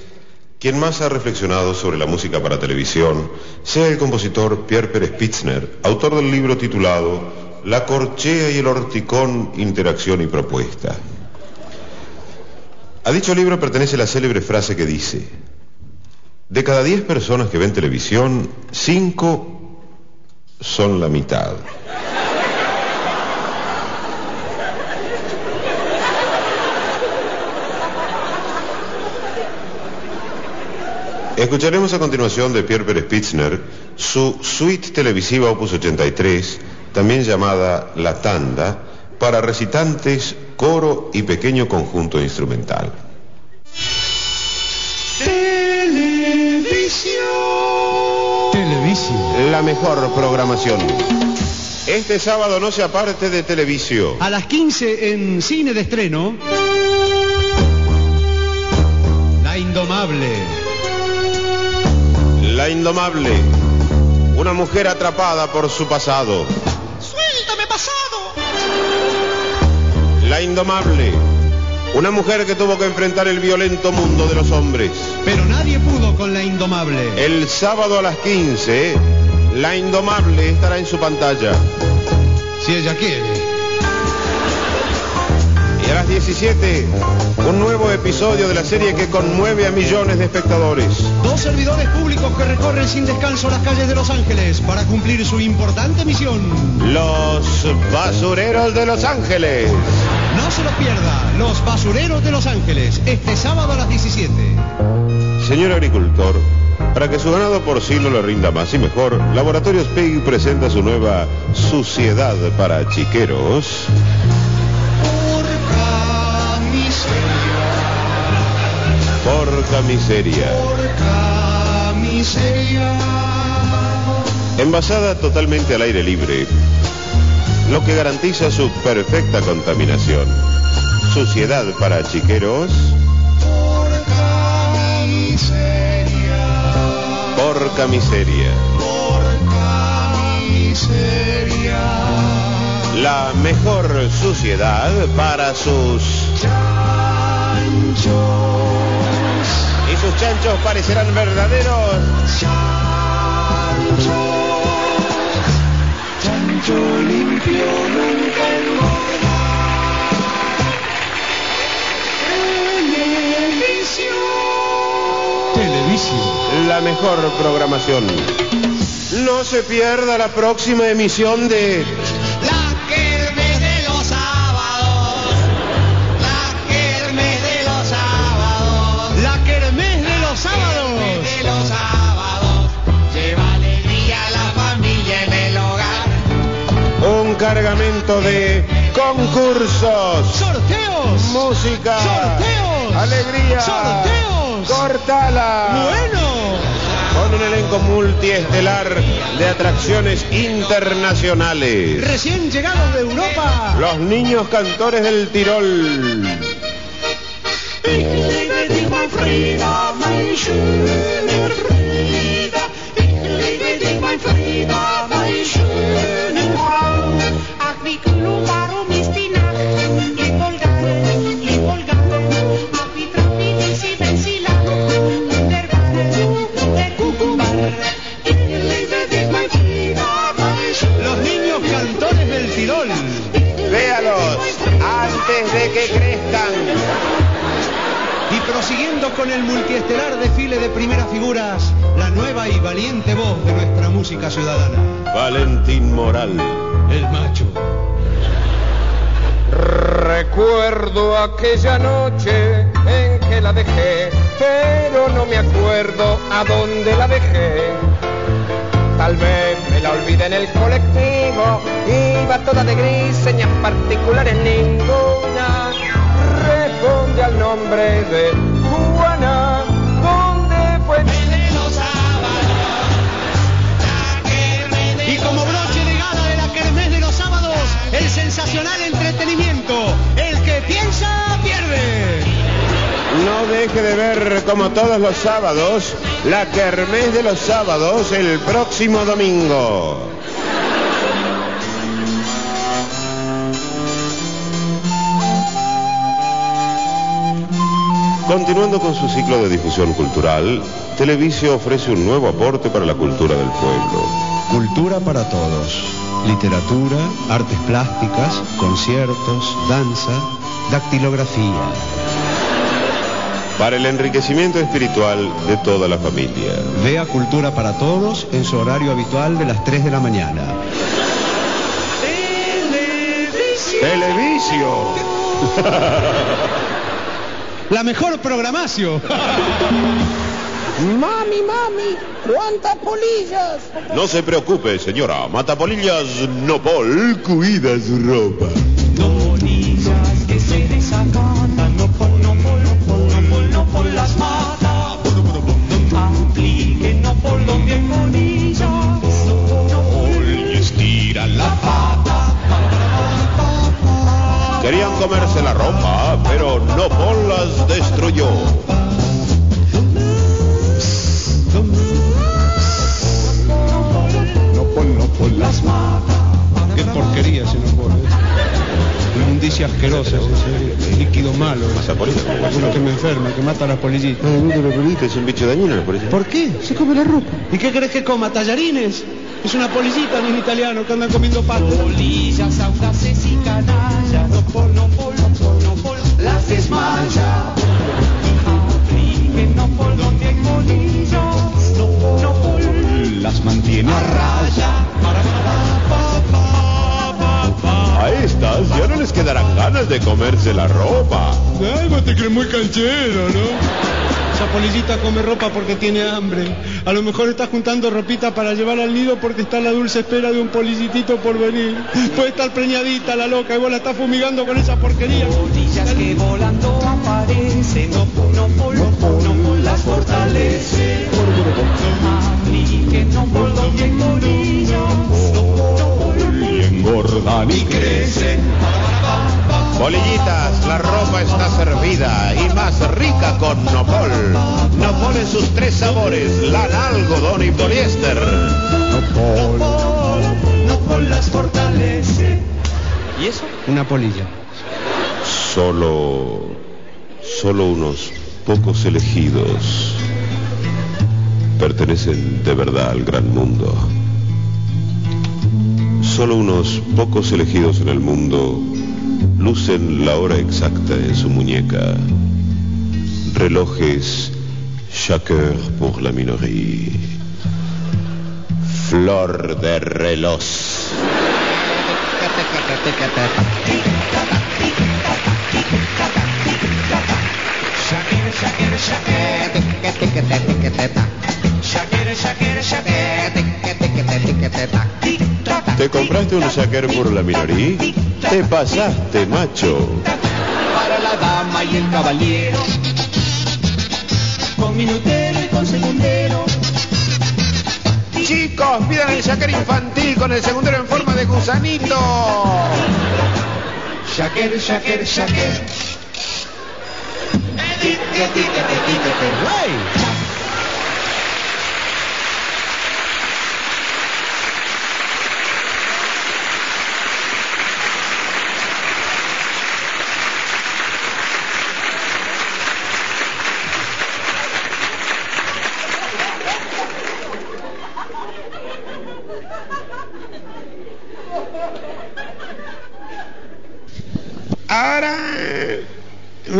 quien más ha reflexionado sobre la música para televisión sea el compositor Pierre Pérez Pitzner, autor del libro titulado La corchea y el horticón, interacción y propuesta. A dicho libro pertenece la célebre frase que dice, de cada 10 personas que ven televisión, 5 son la mitad. Escucharemos a continuación de Pierre Pérez Pitzner su suite televisiva Opus 83, también llamada La Tanda, para recitantes, coro y pequeño conjunto instrumental. Televisión. La mejor programación. Este sábado no se aparte de televisión. A las 15 en cine de estreno. La Indomable. La Indomable. Una mujer atrapada por su pasado. ¡Suéltame pasado! La Indomable. Una mujer que tuvo que enfrentar el violento mundo de los hombres. Pero nadie pudo con la Indomable. El sábado a las 15, La Indomable estará en su pantalla. Si ella quiere. A las 17, un nuevo episodio de la serie que conmueve a millones de espectadores. Dos servidores públicos que recorren sin descanso las calles de Los Ángeles para cumplir su importante misión. Los basureros de Los Ángeles. No se lo pierda, Los Basureros de Los Ángeles, este sábado a las 17. Señor agricultor, para que su ganado porcino le rinda más y mejor, Laboratorios Pig presenta su nueva Suciedad para Chiqueros. Porca miseria. porca miseria. Envasada totalmente al aire libre, lo que garantiza su perfecta contaminación. Suciedad para chiqueros, Porca miseria, porca miseria. porca miseria. La mejor suciedad para sus... Chanchos, Chanchos parecerán verdaderos. chanchos. Chancho limpio nunca. Televisión. Televisión. La mejor programación. No se pierda la próxima emisión de... cargamento de concursos, Sorteos. música, Sorteos. alegría, Sorteos. cortala. Bueno. Con un elenco multiestelar de atracciones internacionales. Recién llegados de Europa. Los niños cantores del Tirol. Valentín Moral. El macho. Recuerdo aquella noche en que la dejé, pero no me acuerdo a dónde la dejé. Tal vez me la olvidé en el colectivo, iba toda de gris, señas particulares ninguna. Responde al nombre de Juana, ¿dónde fue? Y como broche de gala de la Kermés de los sábados, el sensacional No deje de ver, como todos los sábados, la Kermés de los sábados el próximo domingo. Continuando con su ciclo de difusión cultural, Televisio ofrece un nuevo aporte para la cultura del pueblo. Cultura para todos. Literatura, artes plásticas, conciertos, danza, dactilografía. Para el enriquecimiento espiritual de toda la familia. Vea Cultura para todos en su horario habitual de las 3 de la mañana. Televisio. La mejor programación. Mami, mami, ¿cuántas polillas? No se preocupe, señora. Matapolillas Nopol cuida su ropa. Querían comerse la ropa, pero Nopol las destruyó. No pon, no las mata. Qué porquería ese no pone. Inmundicia asquerosa, ese líquido malo. Matapolillas, ¿cómo va a ser? Uno que me enferma, que mata a las polillitas. Ay, mire, la polillita es un bicho dañino, la polilla. ¿Por qué? Se come la ropa. ¿Y qué crees que coma? ¿Tallarines? Es una polillita, no es italiano, que anda comiendo patas. Polillas audaces y canallas, Las mantiene a raya. A estas ya no les quedarán ganas de comerse la ropa. Ay, vos te crees muy canchero, ¿no? Esa polillita come ropa porque tiene hambre. A lo mejor está juntando ropita para llevar al nido porque está a la dulce espera de un polillitito por venir. Puede estar preñadita la loca y vos la estás fumigando con esa porquería. Que volando aparecen, no por, no por, no por, no por, las fortalece. Apliquen no por donde hay polillas, no por, no por, no por, Y engordan y crecen. Polillitas, la ropa está servida y más rica con Nopol. Nopol en sus tres sabores, lana, algodón y poliéster. No por las fortalece. ¿Y eso? Una polilla. Solo, solo unos pocos elegidos pertenecen de verdad al gran mundo. Solo unos pocos elegidos en el mundo lucen la hora exacta en su muñeca. Relojes chaque heure pour la minoría. Flor de reloj. ¿Te compraste un shaker por la minoría? Te pasaste, macho. Para la dama y el caballero. Con minutero y con segundero. Chicos, pidan el shaker infantil con el segundero en forma de gusanito. Shakira, Shakira, Shakira. Ahora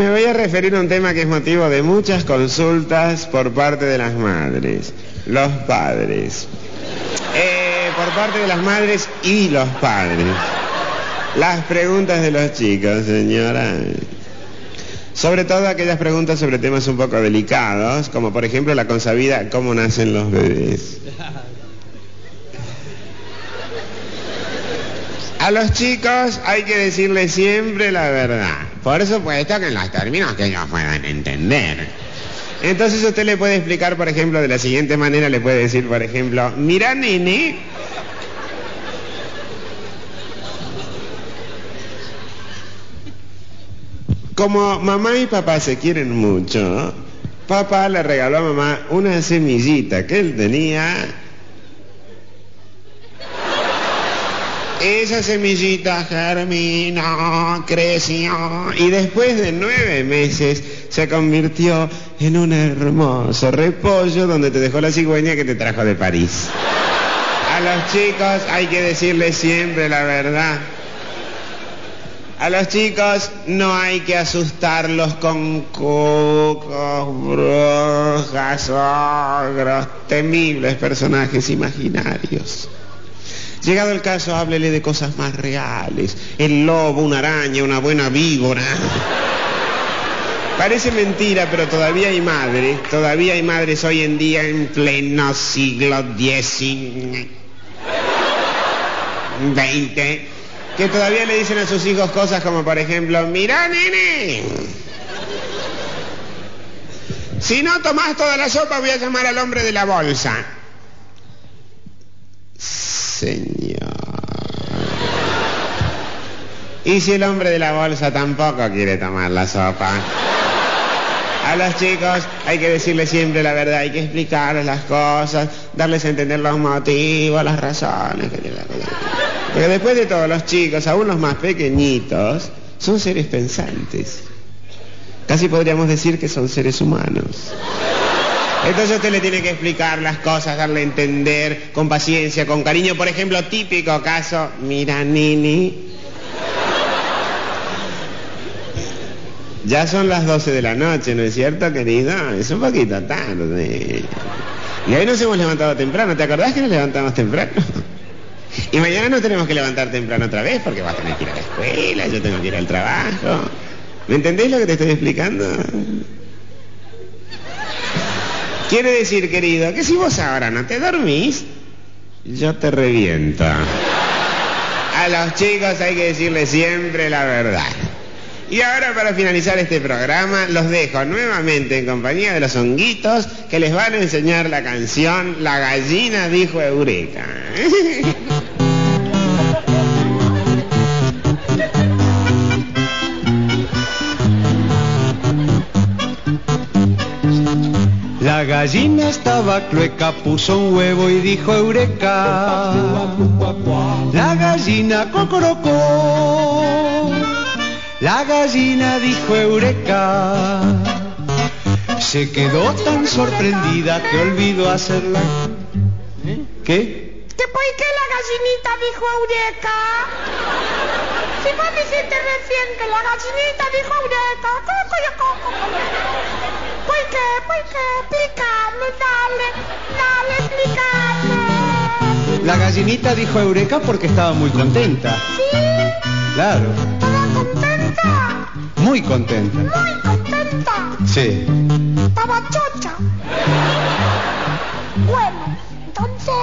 me voy a referir a un tema que es motivo de muchas consultas por parte de las madres, los padres. Eh, por parte de las madres y los padres. Las preguntas de los chicos, señora. Sobre todo aquellas preguntas sobre temas un poco delicados, como por ejemplo la consabida cómo nacen los bebés. A los chicos hay que decirles siempre la verdad. Por supuesto que en los términos que ellos puedan entender. Entonces usted le puede explicar, por ejemplo, de la siguiente manera, le puede decir, por ejemplo, mira nene, como mamá y papá se quieren mucho, papá le regaló a mamá una semillita que él tenía Esa semillita germinó, creció y después de nueve meses se convirtió en un hermoso repollo donde te dejó la cigüeña que te trajo de París. A los chicos hay que decirles siempre la verdad. A los chicos no hay que asustarlos con cucos, brujas, ogros, temibles personajes imaginarios. Llegado el caso, háblele de cosas más reales. El lobo, una araña, una buena víbora. Parece mentira, pero todavía hay madres, todavía hay madres hoy en día en pleno siglo XIX, XX, que todavía le dicen a sus hijos cosas como por ejemplo, mira nene, si no tomás toda la sopa voy a llamar al hombre de la bolsa. Señor. ¿Y si el hombre de la bolsa tampoco quiere tomar la sopa? A los chicos hay que decirles siempre la verdad, hay que explicarles las cosas, darles a entender los motivos, las razones. Porque después de todo, los chicos, aún los más pequeñitos, son seres pensantes. Casi podríamos decir que son seres humanos. Entonces usted le tiene que explicar las cosas, darle a entender con paciencia, con cariño. Por ejemplo, típico caso, mira Nini. Ya son las 12 de la noche, ¿no es cierto, querido? Es un poquito tarde. Y hoy nos hemos levantado temprano. ¿Te acordás que nos levantamos temprano? Y mañana nos tenemos que levantar temprano otra vez porque vas a tener que ir a la escuela, yo tengo que ir al trabajo. ¿Me entendés lo que te estoy explicando? Quiere decir, querido, que si vos ahora no te dormís, yo te reviento. A los chicos hay que decirles siempre la verdad. Y ahora para finalizar este programa los dejo nuevamente en compañía de los honguitos que les van a enseñar la canción La gallina dijo Eureka. La gallina estaba clueca, puso un huevo y dijo Eureka. La gallina cocorocó. La gallina dijo Eureka. Se quedó tan sorprendida que olvidó hacerla. ¿Qué? ¿Que por qué la gallinita dijo Eureka? Si vos dijiste recién que la gallinita dijo Eureka. Yo, coco, ¿Por qué? ¿Por qué? Explícame, dale, dale, explícame. La gallinita dijo Eureka porque estaba muy contenta. ¿Sí? Claro, ¿Estaba contenta? muy contenta. Muy contenta. Sí. Estaba chocha. Bueno, entonces...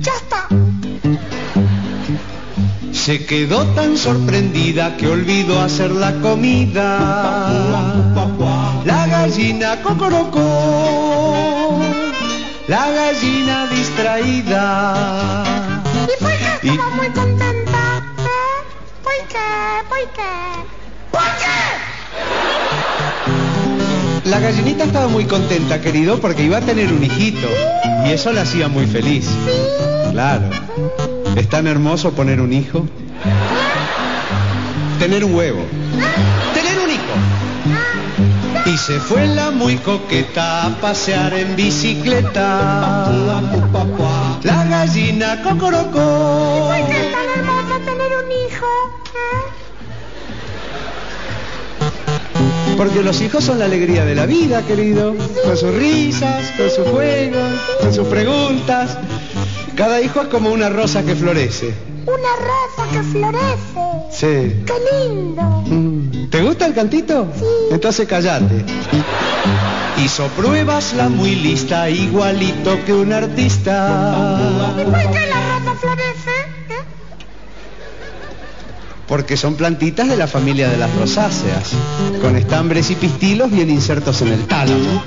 Ya está. Se quedó tan sorprendida que olvidó hacer la comida. La gallina cocorocó. La gallina distraída. ¿Y Y- estaba muy contenta? ¿Eh? ¿Por qué? ¿Por qué? ¿Por qué? La gallinita estaba muy contenta, querido, porque iba a tener un hijito. Y eso la hacía muy feliz. Claro. ¿Es tan hermoso poner un hijo? Tener un huevo. Tener un hijo. Y se fue la muy coqueta a pasear en bicicleta. La gallina cocorocó. ¿Por qué es tan hermoso tener un hijo? ¿Eh? Porque los hijos son la alegría de la vida, querido. Con sus risas, con sus juegos, con sus preguntas. Cada hijo es como una rosa que florece. Una rosa que florece. Sí. ¡Qué lindo! Mm. ¿Te gusta el cantito? Sí. Entonces callate. Hizo pruebas la muy lista, igualito que un artista. ¿Y por qué la rosa florece? ¿Eh? Porque son plantitas de la familia de las rosáceas, con estambres y pistilos bien insertos en el tálamo.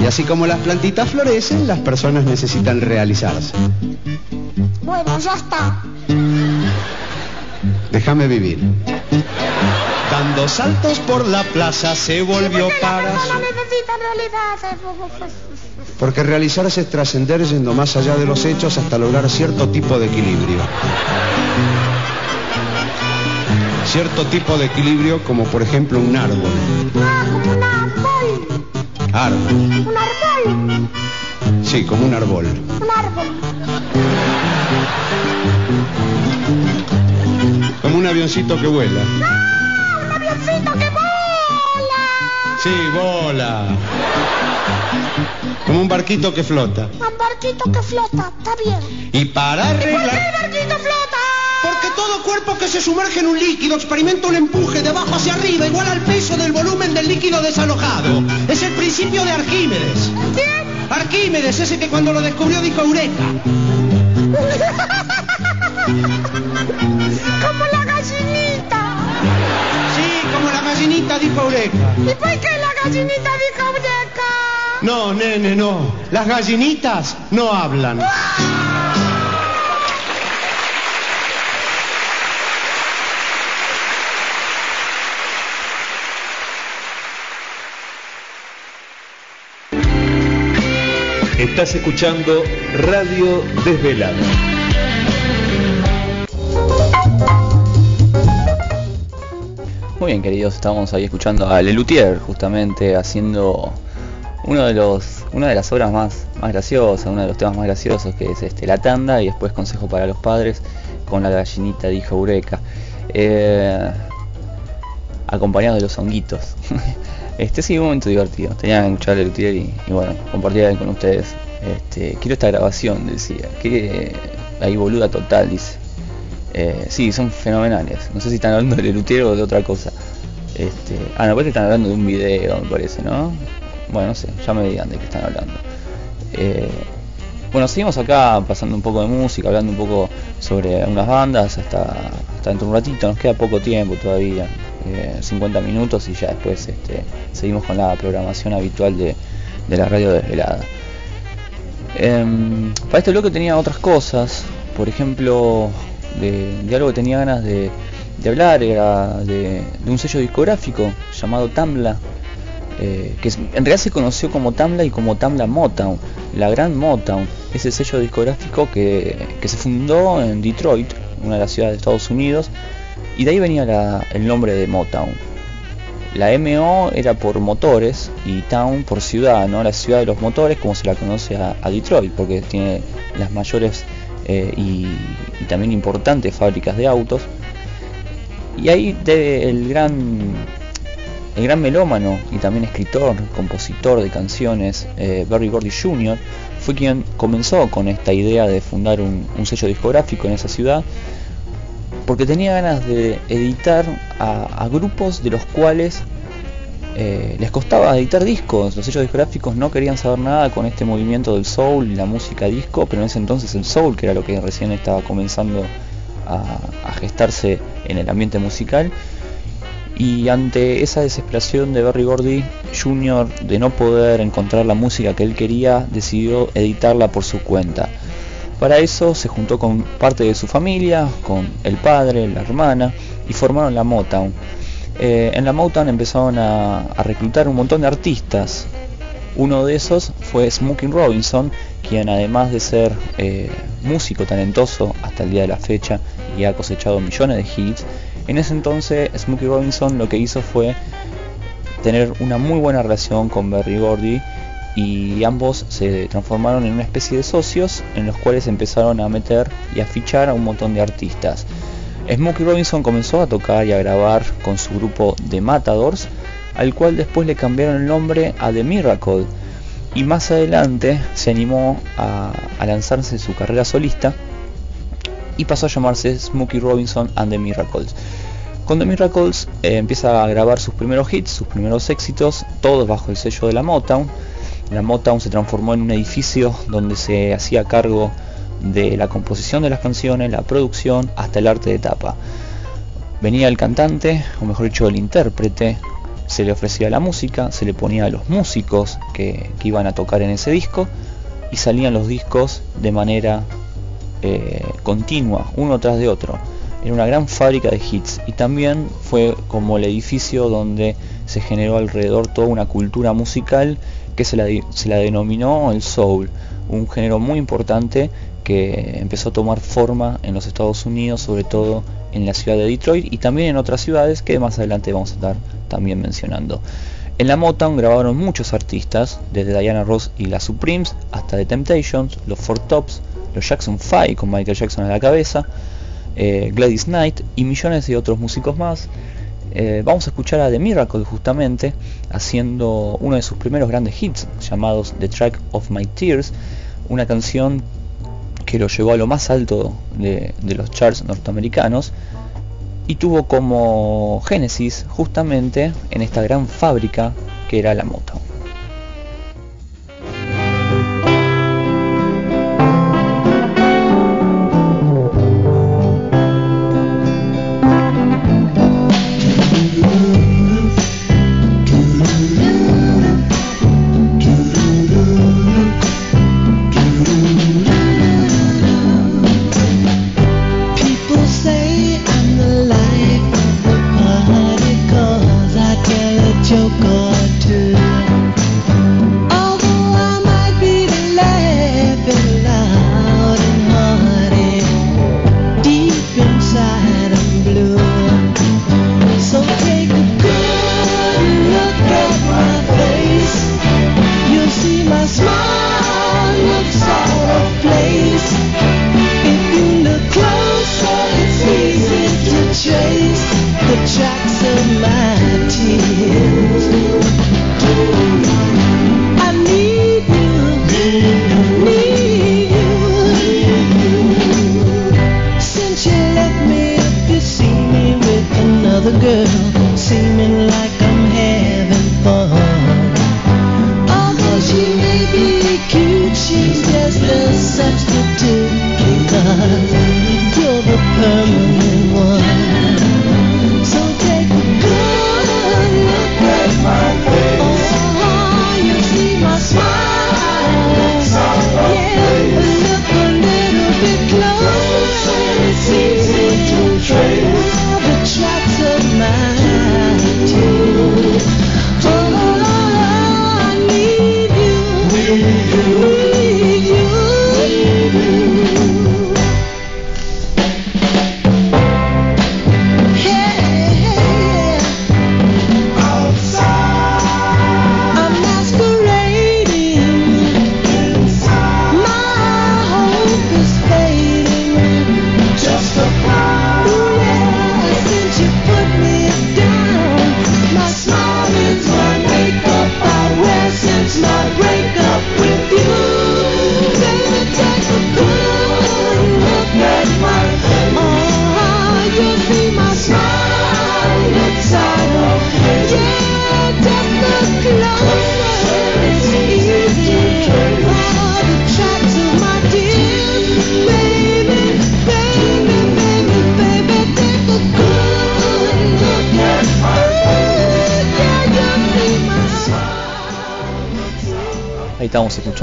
Y así como las plantitas florecen, las personas necesitan realizarse. Bueno, ya está. Déjame vivir. Dando saltos por la plaza se volvió ¿Por qué la para? Porque realizarse es trascender yendo más allá de los hechos hasta lograr cierto tipo de equilibrio. Cierto tipo de equilibrio como por ejemplo un árbol. Ah, como un árbol. Árbol. Un árbol. Sí, como un árbol. Un árbol. Como un avioncito que vuela. ¡Ah! Un avioncito que vola. Sí, bola. Como un barquito que flota. Un barquito que flota. Está bien. Y para ¿Y por qué el arreglar... barquito flota? Todo cuerpo que se sumerge en un líquido experimenta un empuje de abajo hacia arriba igual al peso del volumen del líquido desalojado. Es el principio de Arquímedes. ¿Quién? Arquímedes, ese que cuando lo descubrió dijo Eureka. Como la gallinita. Sí, como la gallinita dijo Eureka. ¿Y por qué la gallinita dijo Eureka? No, nene, no. Las gallinitas no hablan. Estás escuchando Radio Desvelada. Muy bien, queridos, estamos ahí escuchando a Lelutier, justamente haciendo uno de los, una de las obras más, más graciosas, uno de los temas más graciosos que es este La Tanda y después Consejo para los Padres con la gallinita dijo Eureka. Eh, acompañado de los honguitos. Este sí, un momento divertido. Tenía que escuchar a Lelutier y, bueno, compartir con ustedes. Este, quiero esta grabación, decía. Que ahí boluda total, dice. Eh, sí, son fenomenales. No sé si están hablando de Lelutier o de otra cosa. Este, ah, no, pues están hablando de un video, me parece, ¿no? Bueno, no sé, ya me digan de qué están hablando. Eh, bueno, seguimos acá pasando un poco de música, hablando un poco sobre unas bandas hasta, hasta dentro de un ratito, nos queda poco tiempo todavía, eh, 50 minutos y ya después este, seguimos con la programación habitual de, la radio desvelada. Em, para este bloque tenía otras cosas, por ejemplo, de, algo que tenía ganas de, hablar, era de, un sello discográfico llamado Tambla, eh, que en realidad se conoció como Tamla y como Tamla Motown, la gran Motown, ese sello discográfico que, que se fundó en Detroit, una de las ciudades de Estados Unidos, y de ahí venía el nombre de Motown. La MO era por motores y Town por ciudad, ¿no? La ciudad de los motores, como se la conoce a, Detroit, porque tiene las mayores eh, y, también importantes fábricas de autos. Y ahí de- el gran el gran melómano y también escritor, compositor de canciones, eh, Barry Gordy Jr., fue quien comenzó con esta idea de fundar un, un sello discográfico en esa ciudad, porque tenía ganas de editar a, grupos de los cuales eh, les costaba editar discos. Los sellos discográficos no querían saber nada con este movimiento del soul y la música disco, pero en ese entonces el soul, que era lo que recién estaba comenzando a, a gestarse en el ambiente musical, y ante esa desesperación de Barry Gordy Jr. de no poder encontrar la música que él quería, decidió editarla por su cuenta. Para eso se juntó con parte de su familia, con el padre, la hermana, y formaron la Motown. Eh, en la Motown empezaron a, reclutar un montón de artistas. Uno de esos fue Smokey Robinson, quien además de ser eh, músico talentoso hasta el día de la fecha y ha cosechado millones de hits, en ese entonces Smokey Robinson lo que hizo fue tener una muy buena relación con Berry Gordy y ambos se transformaron en una especie de socios en los cuales empezaron a meter y a fichar a un montón de artistas. Smokey Robinson comenzó a tocar y a grabar con su grupo The Matadors, al cual después le cambiaron el nombre a The Miracle y más adelante se animó a, lanzarse su carrera solista y pasó a llamarse Smokey Robinson and the Miracles. Con The Miracles eh, empieza a grabar sus primeros hits, sus primeros éxitos, todos bajo el sello de la Motown. La Motown se transformó en un edificio donde se hacía cargo de la composición de las canciones, la producción, hasta el arte de tapa. Venía el cantante, o mejor dicho el intérprete, se le ofrecía la música, se le ponía a los músicos que, iban a tocar en ese disco y salían los discos de manera eh, continua, uno tras de otro. Era una gran fábrica de hits y también fue como el edificio donde se generó alrededor toda una cultura musical que se la, se la denominó el soul, un género muy importante que empezó a tomar forma en los Estados Unidos, sobre todo en la ciudad de Detroit y también en otras ciudades que más adelante vamos a estar también mencionando. En la Motown grabaron muchos artistas, desde Diana Ross y las Supremes hasta The Temptations, los Four Tops, los Jackson 5 con Michael Jackson a la cabeza, eh, Gladys Knight y millones de otros músicos más. Eh, vamos a escuchar a The Miracle justamente haciendo uno de sus primeros grandes hits llamados The Track of My Tears, una canción que lo llevó a lo más alto de, los charts norteamericanos y tuvo como génesis justamente en esta gran fábrica que era la Motown.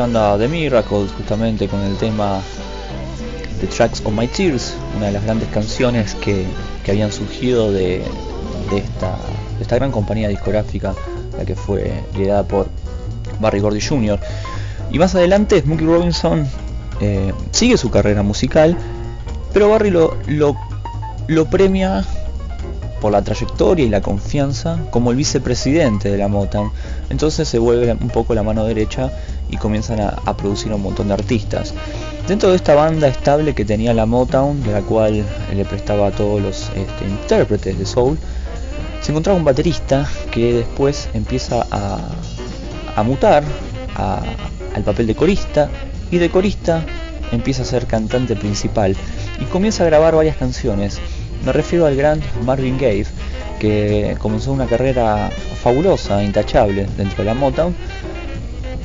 Estamos escuchando a The Miracles justamente con el tema The Tracks of My Tears, una de las grandes canciones que, habían surgido de, de esta, de esta gran compañía discográfica, la que fue liderada por Barry Gordy Jr. Y más adelante Smokey Robinson eh, sigue su carrera musical, pero Barry lo, lo, lo premia por la trayectoria y la confianza como el vicepresidente de la Motown. Entonces se vuelve un poco la mano derecha y comienzan a, producir un montón de artistas. Dentro de esta banda estable que tenía la Motown, de la cual le prestaba a todos los este, intérpretes de soul, se encontraba un baterista que después empieza a, mutar al papel de corista y de corista empieza a ser cantante principal y comienza a grabar varias canciones. Me refiero al gran Marvin Gaye, que comenzó una carrera fabulosa, intachable dentro de la Motown,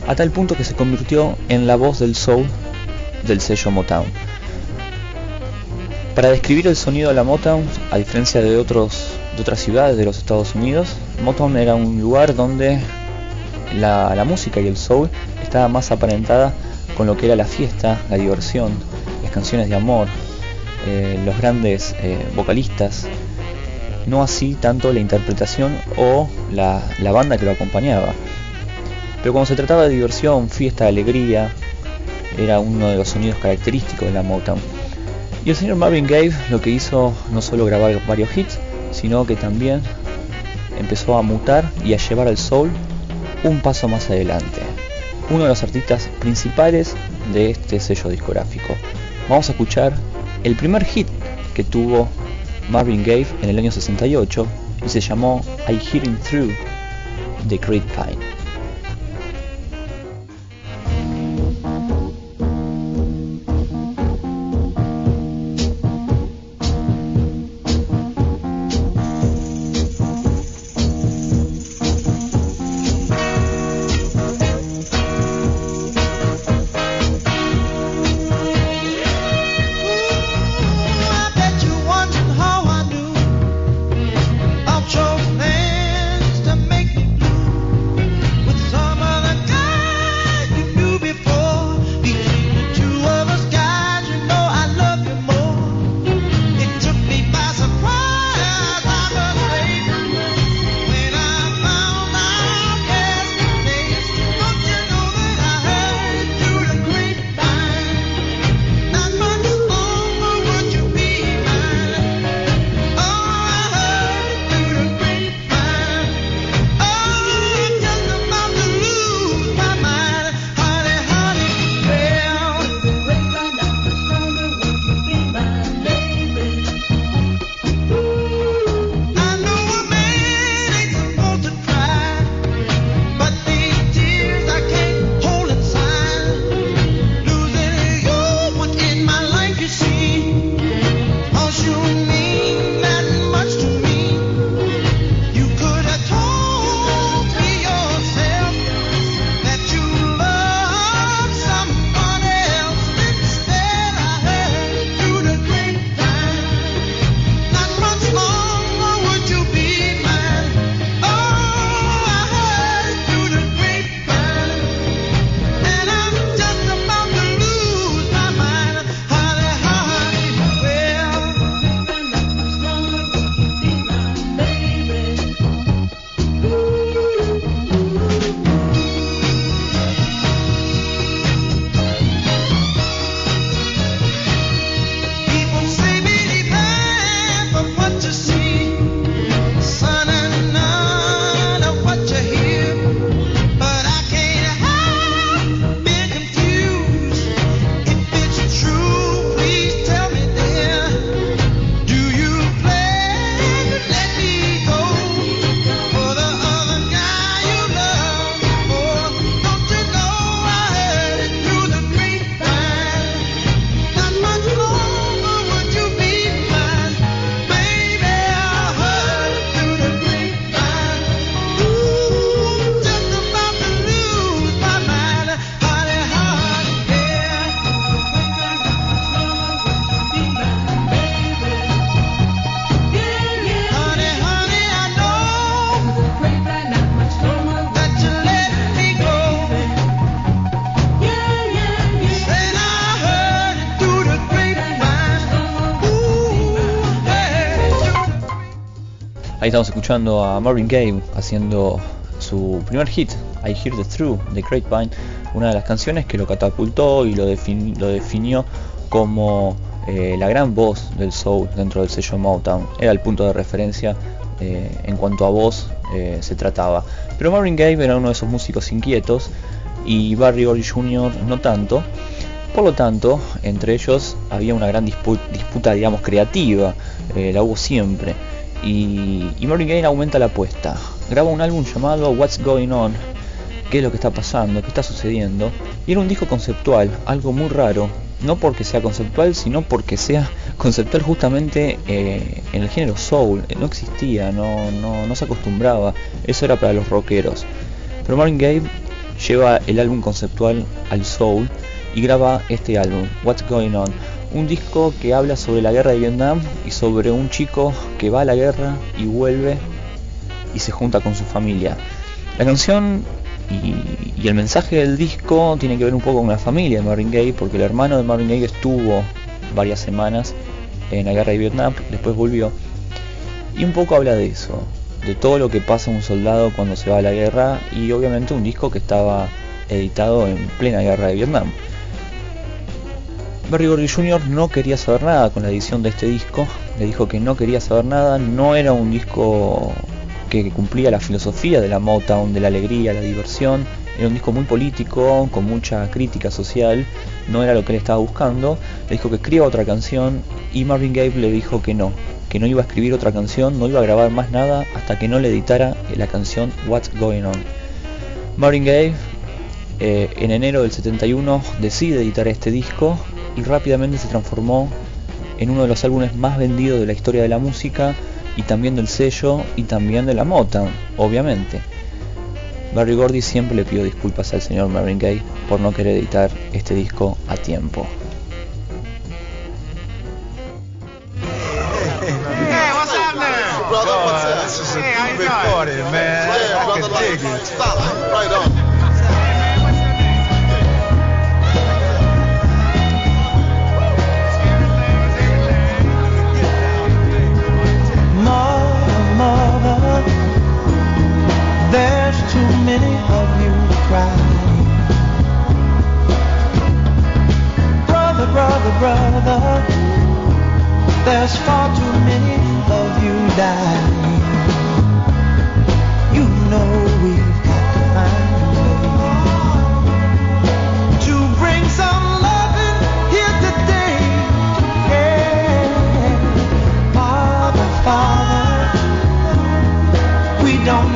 a tal punto que se convirtió en la voz del soul del sello Motown. Para describir el sonido de la Motown, a diferencia de, otras ciudades de los Estados Unidos, Motown era un lugar donde la, música y el soul estaba más aparentada con lo que era la fiesta, la diversión, las canciones de amor, eh, los grandes eh, vocalistas no así tanto la interpretación o la banda que lo acompañaba. Pero cuando se trataba de diversión, fiesta, alegría, era uno de los sonidos característicos de la Motown. Y el señor Marvin Gaye lo que hizo no solo grabar varios hits, sino que también empezó a mutar y a llevar al soul un paso más adelante. Uno de los artistas principales de este sello discográfico. Vamos a escuchar el primer hit que tuvo Marvin Gaye en el año 68 y se llamó I Hearing Through the Grapevine. I a Marvin Gaye haciendo su primer hit, I Hear the Through, de Grapevine, una de las canciones que lo catapultó y lo, defin- lo definió como eh, la gran voz del soul dentro del sello Motown. Era el punto de referencia eh, en cuanto a voz eh, se trataba. Pero Marvin Gaye era uno de esos músicos inquietos y Barry Gordy Jr. no tanto. Por lo tanto, entre ellos había una gran dispu- disputa, digamos, creativa, la hubo siempre. Y, y Marvin Gaye aumenta la apuesta. Graba un álbum llamado What's Going On, qué es lo que está pasando, qué está sucediendo. Y era un disco conceptual, algo muy raro, no porque sea conceptual, sino porque sea conceptual justamente eh, en el género soul. Eh, No existía, no, no, no se acostumbraba, eso era para los rockeros. Pero Marvin Gaye lleva el álbum conceptual al soul y graba este álbum, What's Going On, un disco que habla sobre la guerra de Vietnam y sobre un chico que va a la guerra y vuelve y se junta con su familia. La canción y, el mensaje del disco tiene que ver un poco con la familia de Marvin Gaye, porque el hermano de Marvin Gaye estuvo varias semanas en la guerra de Vietnam, después volvió. Y un poco habla de eso, de todo lo que pasa un soldado cuando se va a la guerra y obviamente un disco que estaba editado en plena guerra de Vietnam. Berry Gordy Jr. no quería saber nada con la edición de este disco, le dijo que no quería saber nada, no era un disco que cumplía la filosofía de la Motown, de la alegría, la diversión, era un disco muy político, con mucha crítica social, no era lo que él estaba buscando, le dijo que escriba otra canción y Marvin Gaye le dijo que no, que no iba a escribir otra canción, no iba a grabar más nada hasta que no le editara la canción What's Going On. Marvin Gaye eh, en enero del 71 decide editar este disco y rápidamente se transformó en uno de los álbumes más vendidos de la historia de la música y también del sello y también de la Motown, obviamente. Barry Gordy siempre le pidió disculpas al señor Marvin Gaye por no querer editar este disco a tiempo. Hey, there's too many of you crying. Brother, brother, brother, there's far too many of you dying. You know we've got to find a way to bring some loving here today. Yeah. Father, Father, we don't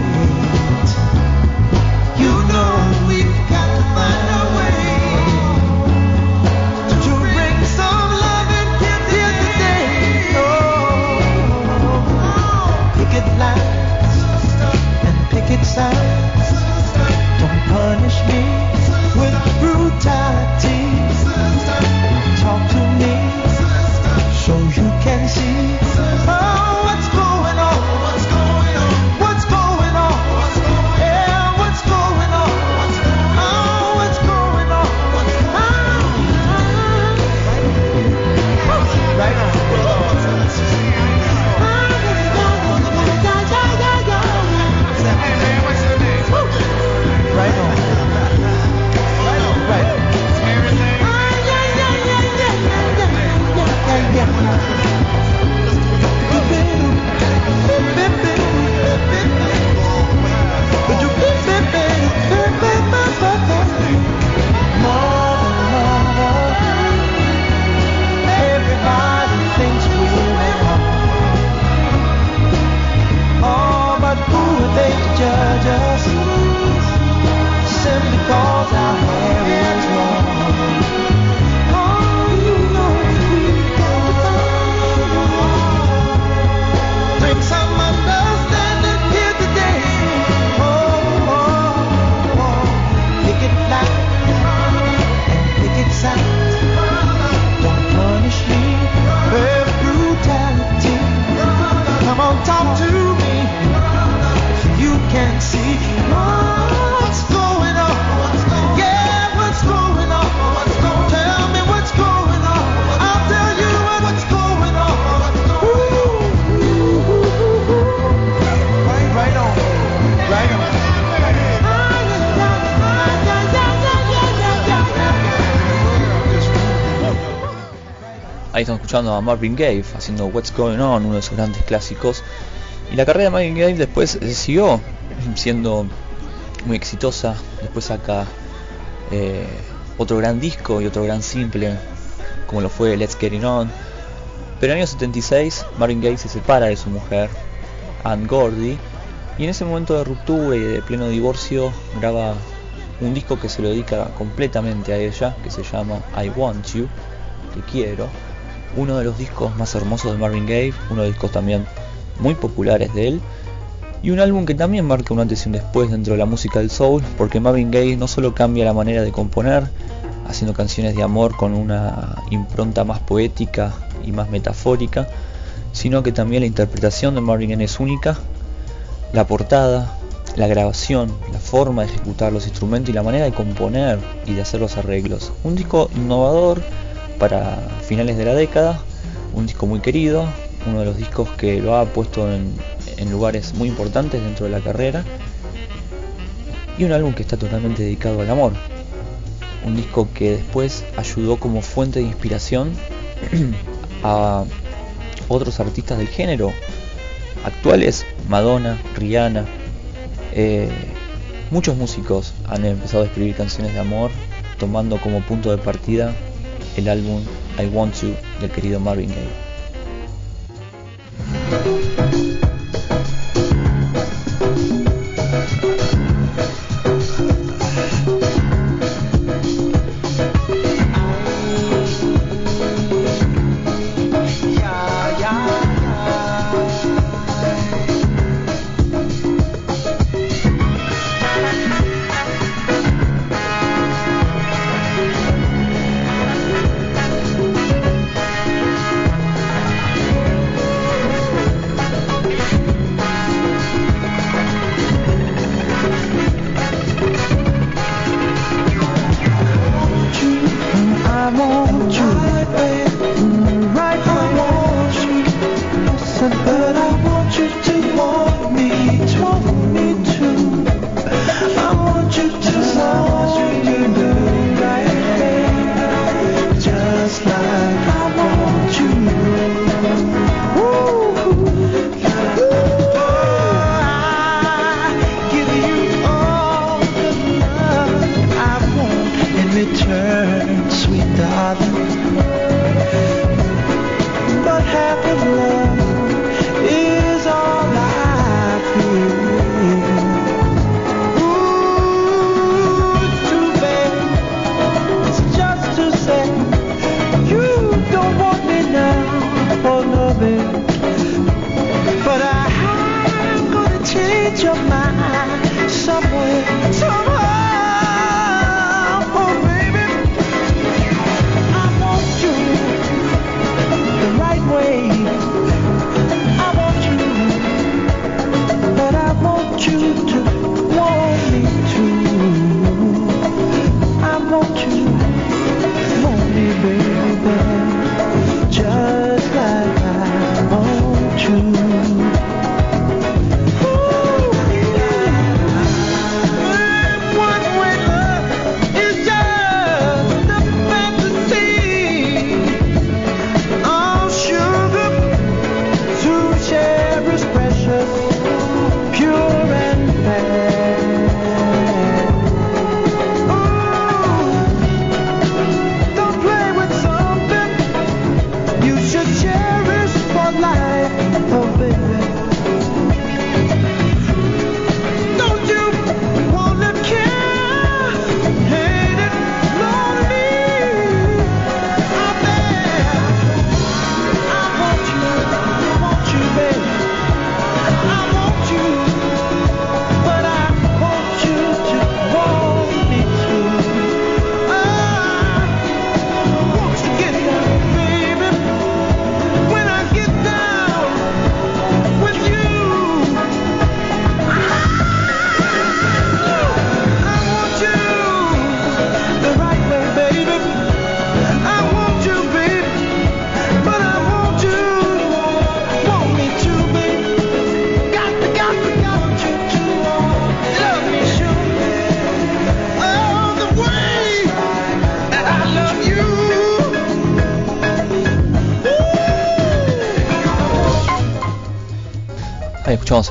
a Marvin Gaye haciendo What's Going On, uno de sus grandes clásicos. Y la carrera de Marvin Gaye después siguió siendo muy exitosa. Después saca eh, otro gran disco y otro gran simple, como lo fue Let's Get It On. Pero en el año 76 Marvin Gaye se separa de su mujer, Ann Gordy, y en ese momento de ruptura y de pleno divorcio graba un disco que se lo dedica completamente a ella, que se llama I Want You, Te Quiero, uno de los discos más hermosos de Marvin Gaye, uno de los discos también muy populares de él, y un álbum que también marca un antes y un después dentro de la música del soul, porque Marvin Gaye no solo cambia la manera de componer, haciendo canciones de amor con una impronta más poética y más metafórica, sino que también la interpretación de Marvin Gaye es única, la portada, la grabación, la forma de ejecutar los instrumentos y la manera de componer y de hacer los arreglos. Un disco innovador para finales de la década, un disco muy querido, uno de los discos que lo ha puesto en, lugares muy importantes dentro de la carrera y un álbum que está totalmente dedicado al amor. Un disco que después ayudó como fuente de inspiración a otros artistas del género actuales, Madonna, Rihanna, eh, muchos músicos han empezado a escribir canciones de amor tomando como punto de partida el álbum I Want To del querido Marvin Gaye.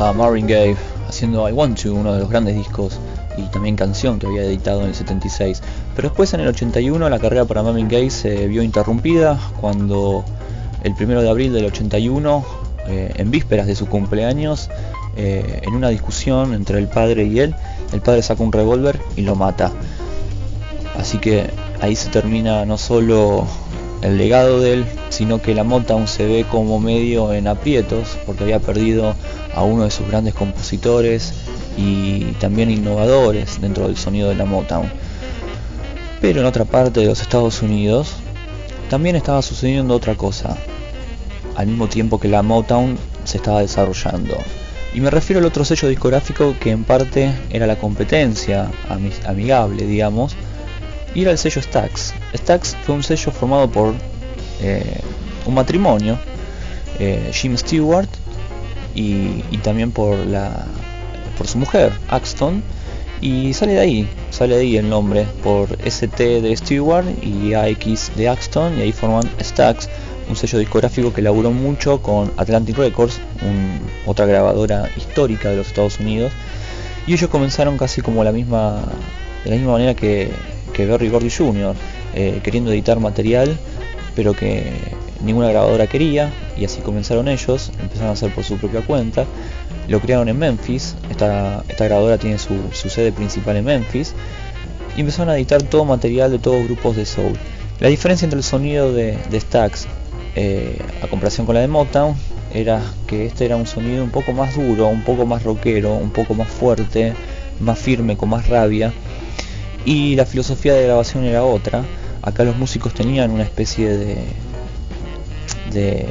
A Marvin Gaye haciendo I Want To, uno de los grandes discos y también canción que había editado en el 76. Pero después en el 81 la carrera para Marvin Gaye se vio interrumpida cuando el 1 de abril del 81, eh, en vísperas de su cumpleaños, eh, en una discusión entre el padre y él, el padre saca un revólver y lo mata. Así que ahí se termina no solo el legado de él, sino que la Motown se ve como medio en aprietos, porque había perdido a uno de sus grandes compositores y también innovadores dentro del sonido de la Motown. Pero en otra parte de los Estados Unidos también estaba sucediendo otra cosa, al mismo tiempo que la Motown se estaba desarrollando. Y me refiero al otro sello discográfico que en parte era la competencia ami- amigable, digamos, y era el sello Stax. Stax fue un sello formado por eh, un matrimonio, eh, Jim Stewart y, también por la por su mujer, Axton, y sale de ahí, sale de ahí el nombre, por ST de Stewart y AX de Axton, y ahí forman Stax, un sello discográfico que laburó mucho con Atlantic Records, un- otra grabadora histórica de los Estados Unidos, y ellos comenzaron casi como la misma, de la misma manera que, que Berry Gordy Jr., eh, queriendo editar material, pero que ninguna grabadora quería, y así comenzaron ellos, empezaron a hacer por su propia cuenta, lo crearon en Memphis, esta, grabadora tiene su, sede principal en Memphis, y empezaron a editar todo material de todos grupos de soul. La diferencia entre el sonido de, de Stax eh, a comparación con la de Motown era que este era un sonido un poco más duro, un poco más rockero, un poco más fuerte, más firme, con más rabia. Y la filosofía de grabación era otra. Acá los músicos tenían una especie de, de,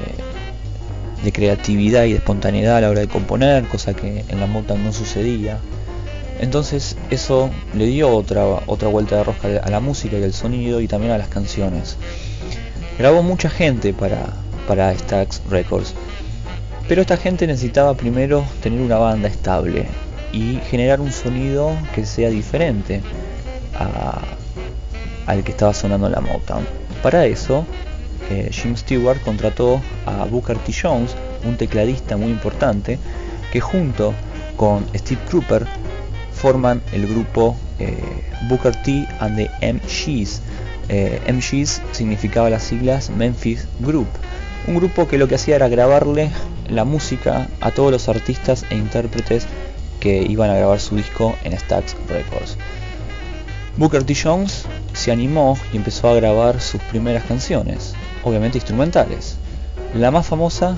creatividad y de espontaneidad a la hora de componer, cosa que en la Motown no sucedía. Entonces eso le dio otra, otra vuelta de rosca a la música y al sonido y también a las canciones. Grabó mucha gente para, para Stax Records, pero esta gente necesitaba primero tener una banda estable y generar un sonido que sea diferente al que estaba sonando la Motown. Para eso, eh, Jim Stewart contrató a Booker T. Jones, un tecladista muy importante, que junto con Steve Cropper forman el grupo eh, Booker T and the MGs. Eh, MGs significaba las siglas Memphis Group, un grupo que lo que hacía era grabarle la música a todos los artistas e intérpretes que iban a grabar su disco en Stax Records. Booker T. Jones se animó y empezó a grabar sus primeras canciones, obviamente instrumentales. La más famosa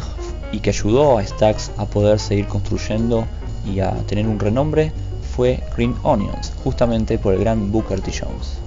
y que ayudó a Stax a poder seguir construyendo y a tener un renombre fue Green Onions, justamente por el gran Booker T. Jones.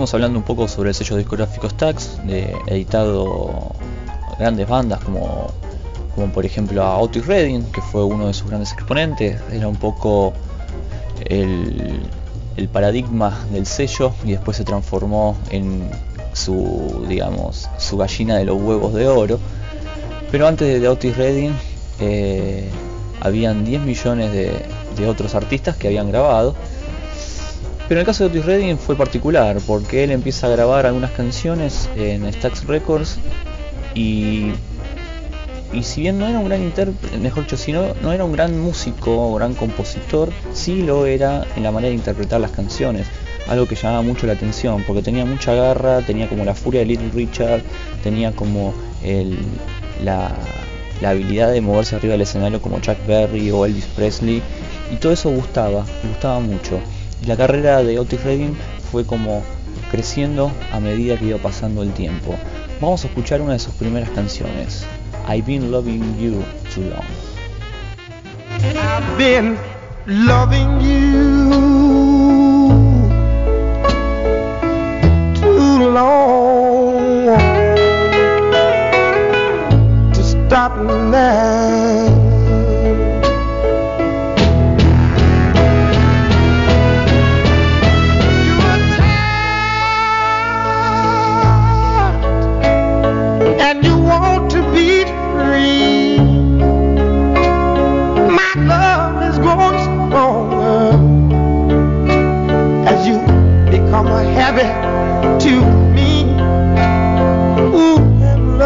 Seguimos hablando un poco sobre el sello discográfico Stax, de, editado grandes bandas como, como por ejemplo a Otis Redding, que fue uno de sus grandes exponentes, era un poco el, paradigma del sello y después se transformó en su, digamos, su gallina de los huevos de oro. Pero antes de Otis Redding eh, habían 10 millones de otros artistas que habían grabado. Pero en el caso de Otis Redding fue particular porque él empieza a grabar algunas canciones en Stax Records y y si bien no era un gran intérprete, mejor dicho, si no, no era un gran músico o gran compositor, sí lo era en la manera de interpretar las canciones, algo que llamaba mucho la atención, porque tenía mucha garra, tenía como la furia de Little Richard, tenía como el, la, la habilidad de moverse arriba del escenario como Chuck Berry o Elvis Presley, y todo eso gustaba, gustaba mucho. Y la carrera de Otis Redding fue como creciendo a medida que iba pasando el tiempo. Vamos a escuchar una de sus primeras canciones. I've been loving you too long. I've been loving you.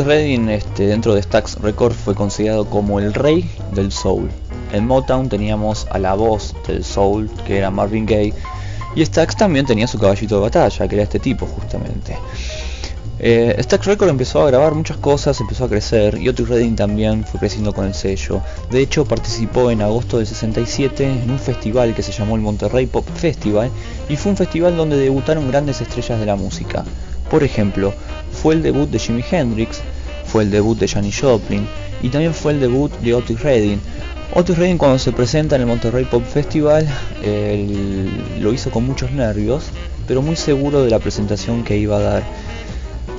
Otis Redding este, dentro de Stax Records fue considerado como el rey del soul. En Motown teníamos a la voz del soul que era Marvin Gaye y Stax también tenía su caballito de batalla que era este tipo justamente. Eh, Stax Records empezó a grabar muchas cosas, empezó a crecer y Otis Redding también fue creciendo con el sello. De hecho participó en agosto del 67 en un festival que se llamó el Monterrey Pop Festival y fue un festival donde debutaron grandes estrellas de la música. Por ejemplo, fue el debut de Jimi Hendrix, fue el debut de Janis Joplin y también fue el debut de Otis Redding. Otis Redding cuando se presenta en el Monterrey Pop Festival él lo hizo con muchos nervios, pero muy seguro de la presentación que iba a dar.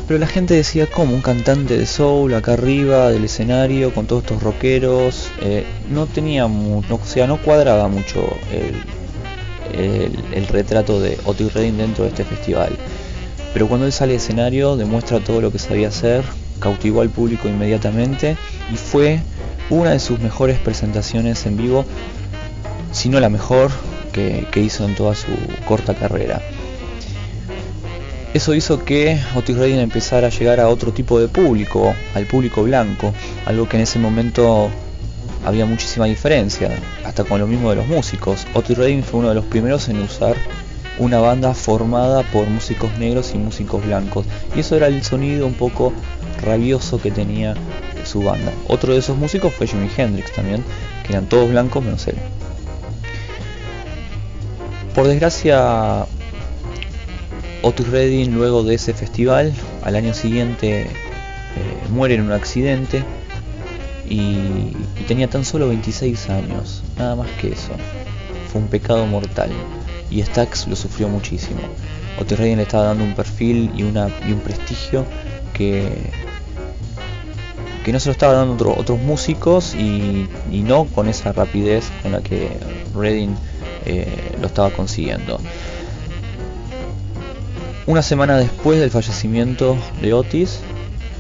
Pero la gente decía, como un cantante de soul acá arriba del escenario con todos estos rockeros, eh, no tenía mu- no, o sea, no cuadraba mucho el retrato de Otis Redding dentro de este festival. Pero cuando él sale al escenario demuestra todo lo que sabía hacer, cautivó al público inmediatamente y fue una de sus mejores presentaciones en vivo, si no la mejor que, que hizo en toda su corta carrera. Eso hizo que Otis Redding empezara a llegar a otro tipo de público, al público blanco, algo que en ese momento había muchísima diferencia, hasta con lo mismo de los músicos. Otis Redding fue uno de los primeros en usar una banda formada por músicos negros y músicos blancos, y eso era el sonido un poco rabioso que tenía su banda. Otro de esos músicos fue Jimi Hendrix también, que eran todos blancos menos él. Por desgracia, Otis Redding luego de ese festival, al año siguiente eh, muere en un accidente y, y tenía tan solo 26 años, nada más que eso. Fue un pecado mortal y Stax lo sufrió muchísimo. Otis Redding le estaba dando un perfil y, un prestigio que, que no se lo estaba dando otro- otros músicos y, y no con esa rapidez con la que Redding eh, lo estaba consiguiendo. Una semana después del fallecimiento de Otis,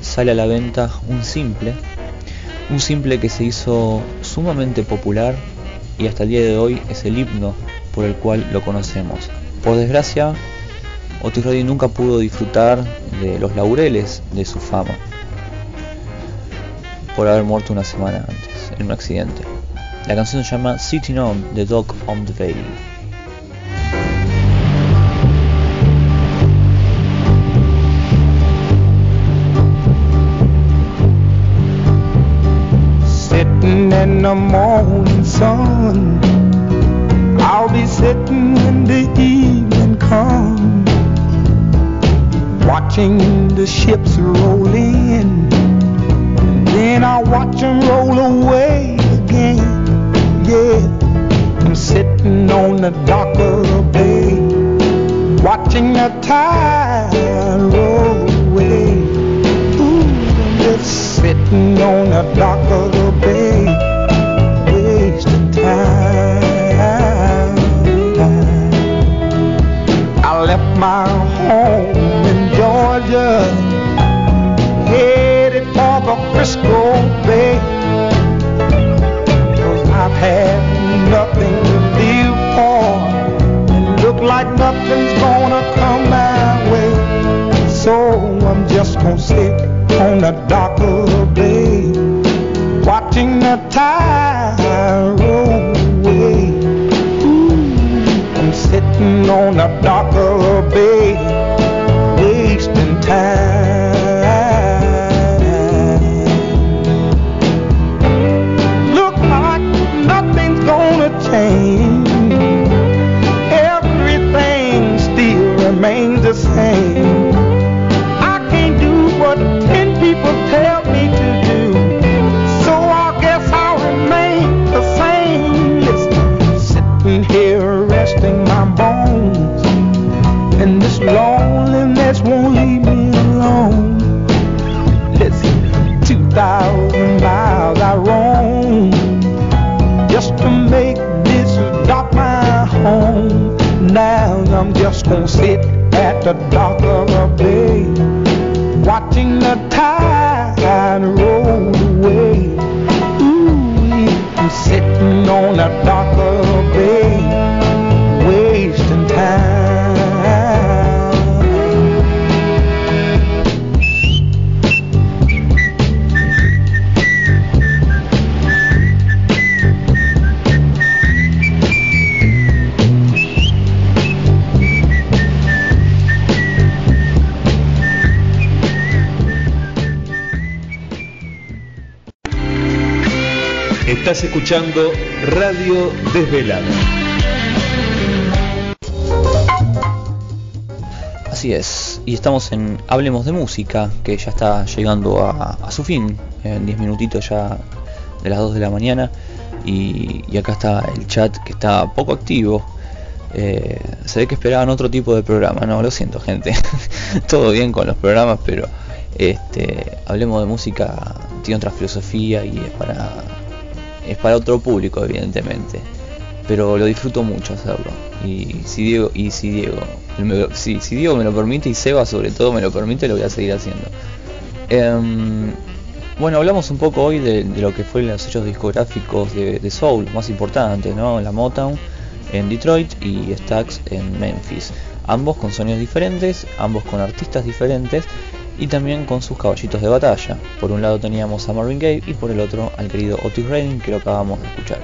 sale a la venta un simple, un simple que se hizo sumamente popular y hasta el día de hoy es el himno por el cual lo conocemos. Por desgracia, Otis Redding nunca pudo disfrutar de los laureles de su fama por haber muerto una semana antes en un accidente. La canción se llama Sitting On the Dock on the Bay. Sitting in the morning sun. I'll be sitting when the evening comes. Watching the ships roll in. Then I'll watch them roll away again. Yeah. I'm sitting on the dock of the bay. Watching the tide roll away. Ooh, I'm just sitting on the dock of the bay, wasting time. I left my home time. Y estamos en Hablemos de Música, que ya está llegando a, su fin, en 10 minutitos ya de las 2 de la mañana, y, acá está el chat que está poco activo. Eh, se ve que esperaban otro tipo de programa, no, lo siento gente, todo bien con los programas, pero este, Hablemos de Música tiene otra filosofía y es para, es para otro público evidentemente. Pero lo disfruto mucho hacerlo. Y si Diego y si Diego si, si Diego me lo permite y Seba sobre todo me lo permite lo voy a seguir haciendo Em, Bueno, hablamos un poco hoy de, lo que fue los hechos discográficos de, de Soul, más importantes, ¿no? La Motown en Detroit y Stax en Memphis. Ambos con sonidos diferentes, ambos con artistas diferentes y también con sus caballitos de batalla. Por un lado teníamos a Marvin Gaye y por el otro al querido Otis Redding que lo acabamos de escuchar.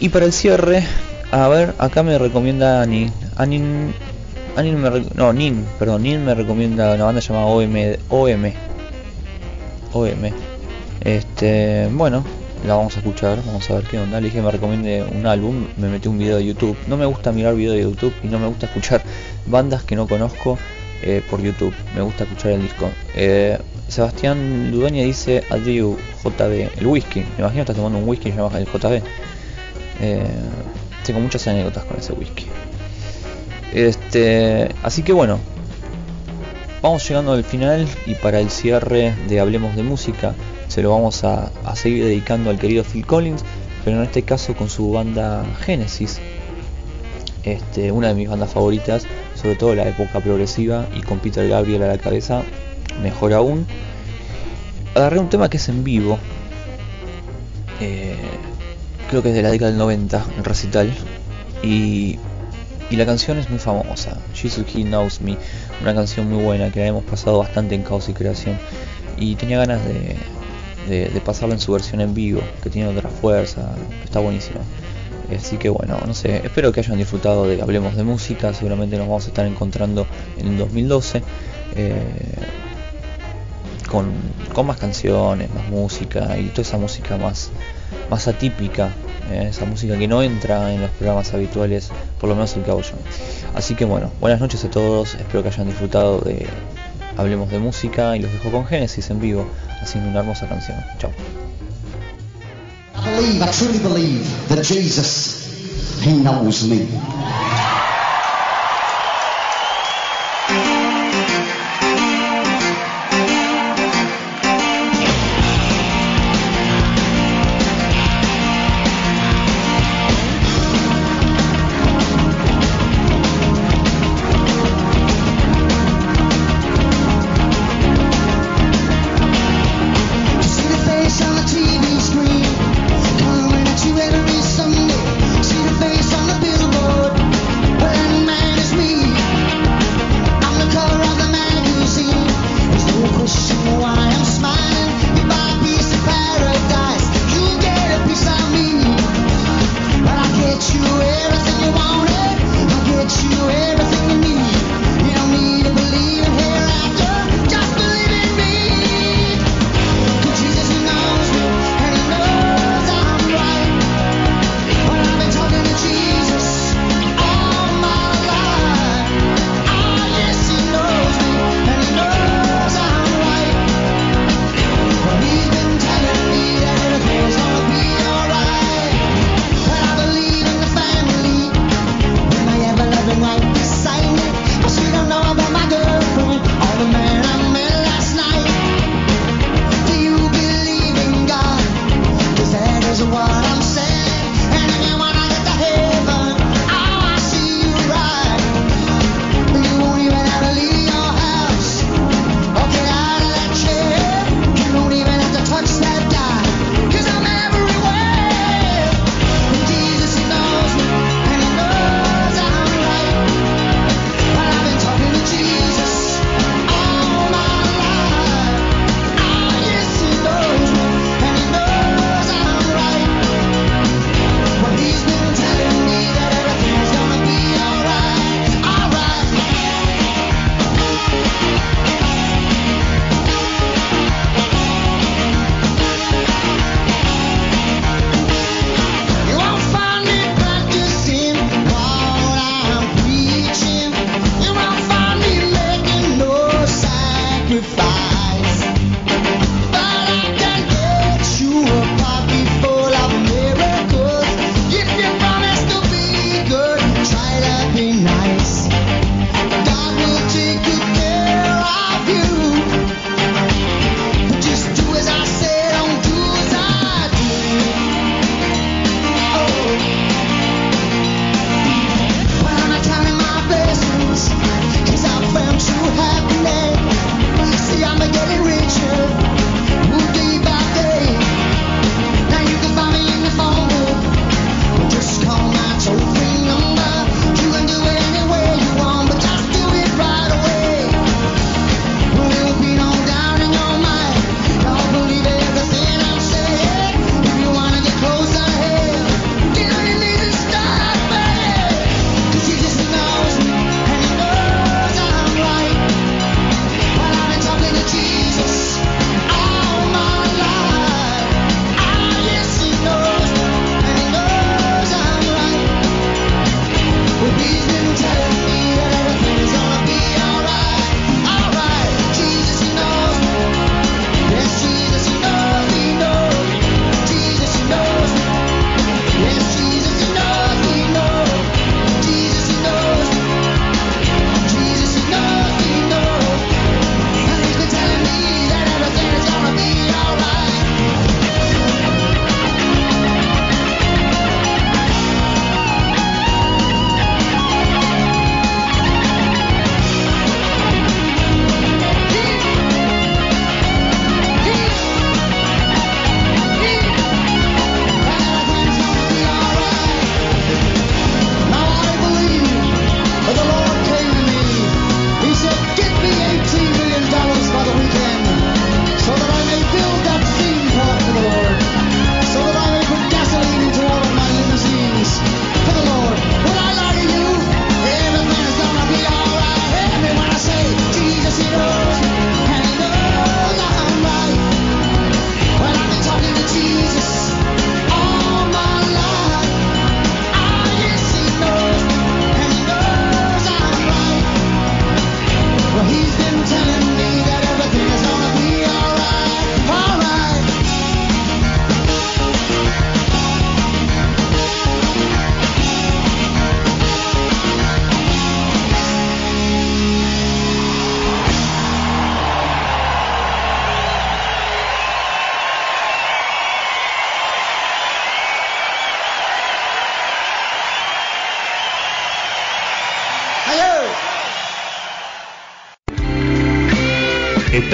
Y para el cierre, a ver, acá me recomienda Ani. Anin, Anin me no, Nin, perdón, Nin me recomienda una banda llamada OM, OM, OM. Este, bueno, la vamos a escuchar, vamos a ver qué onda. Le dije me recomiende un álbum, me metí un video de YouTube. No me gusta mirar videos de YouTube y no me gusta escuchar bandas que no conozco eh, por YouTube. Me gusta escuchar el disco. Eh, Sebastián Ludueña dice Adieu JB, el whisky. Me imagino que estás tomando un whisky llamado el JB. Eh, tengo muchas anécdotas con ese whisky. Este, así que bueno, vamos llegando al final y para el cierre de Hablemos de Música se lo vamos a, seguir dedicando al querido Phil Collins, pero en este caso con su banda Genesis, este, una de mis bandas favoritas, sobre todo la época progresiva y con Peter Gabriel a la cabeza, mejor aún. Agarré un tema que es en vivo, eh, creo que es de la década del 90, el recital, y, y la canción es muy famosa, Jesus He Knows Me, una canción muy buena que hemos pasado bastante en Caos y Creación, y tenía ganas de, de, de pasarla en su versión en vivo, que tiene otra fuerza, está buenísima. Así que bueno, no sé, espero que hayan disfrutado de Hablemos de Música, seguramente nos vamos a estar encontrando en el 2012. eh, con, con más canciones, más música y toda esa música más, más atípica, esa música que no entra en los programas habituales, por lo menos el yo. Así que bueno, buenas noches a todos, espero que hayan disfrutado de Hablemos de Música y los dejo con Génesis en vivo, haciendo una hermosa canción. Chao.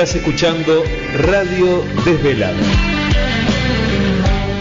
Estás escuchando Radio Desvelada.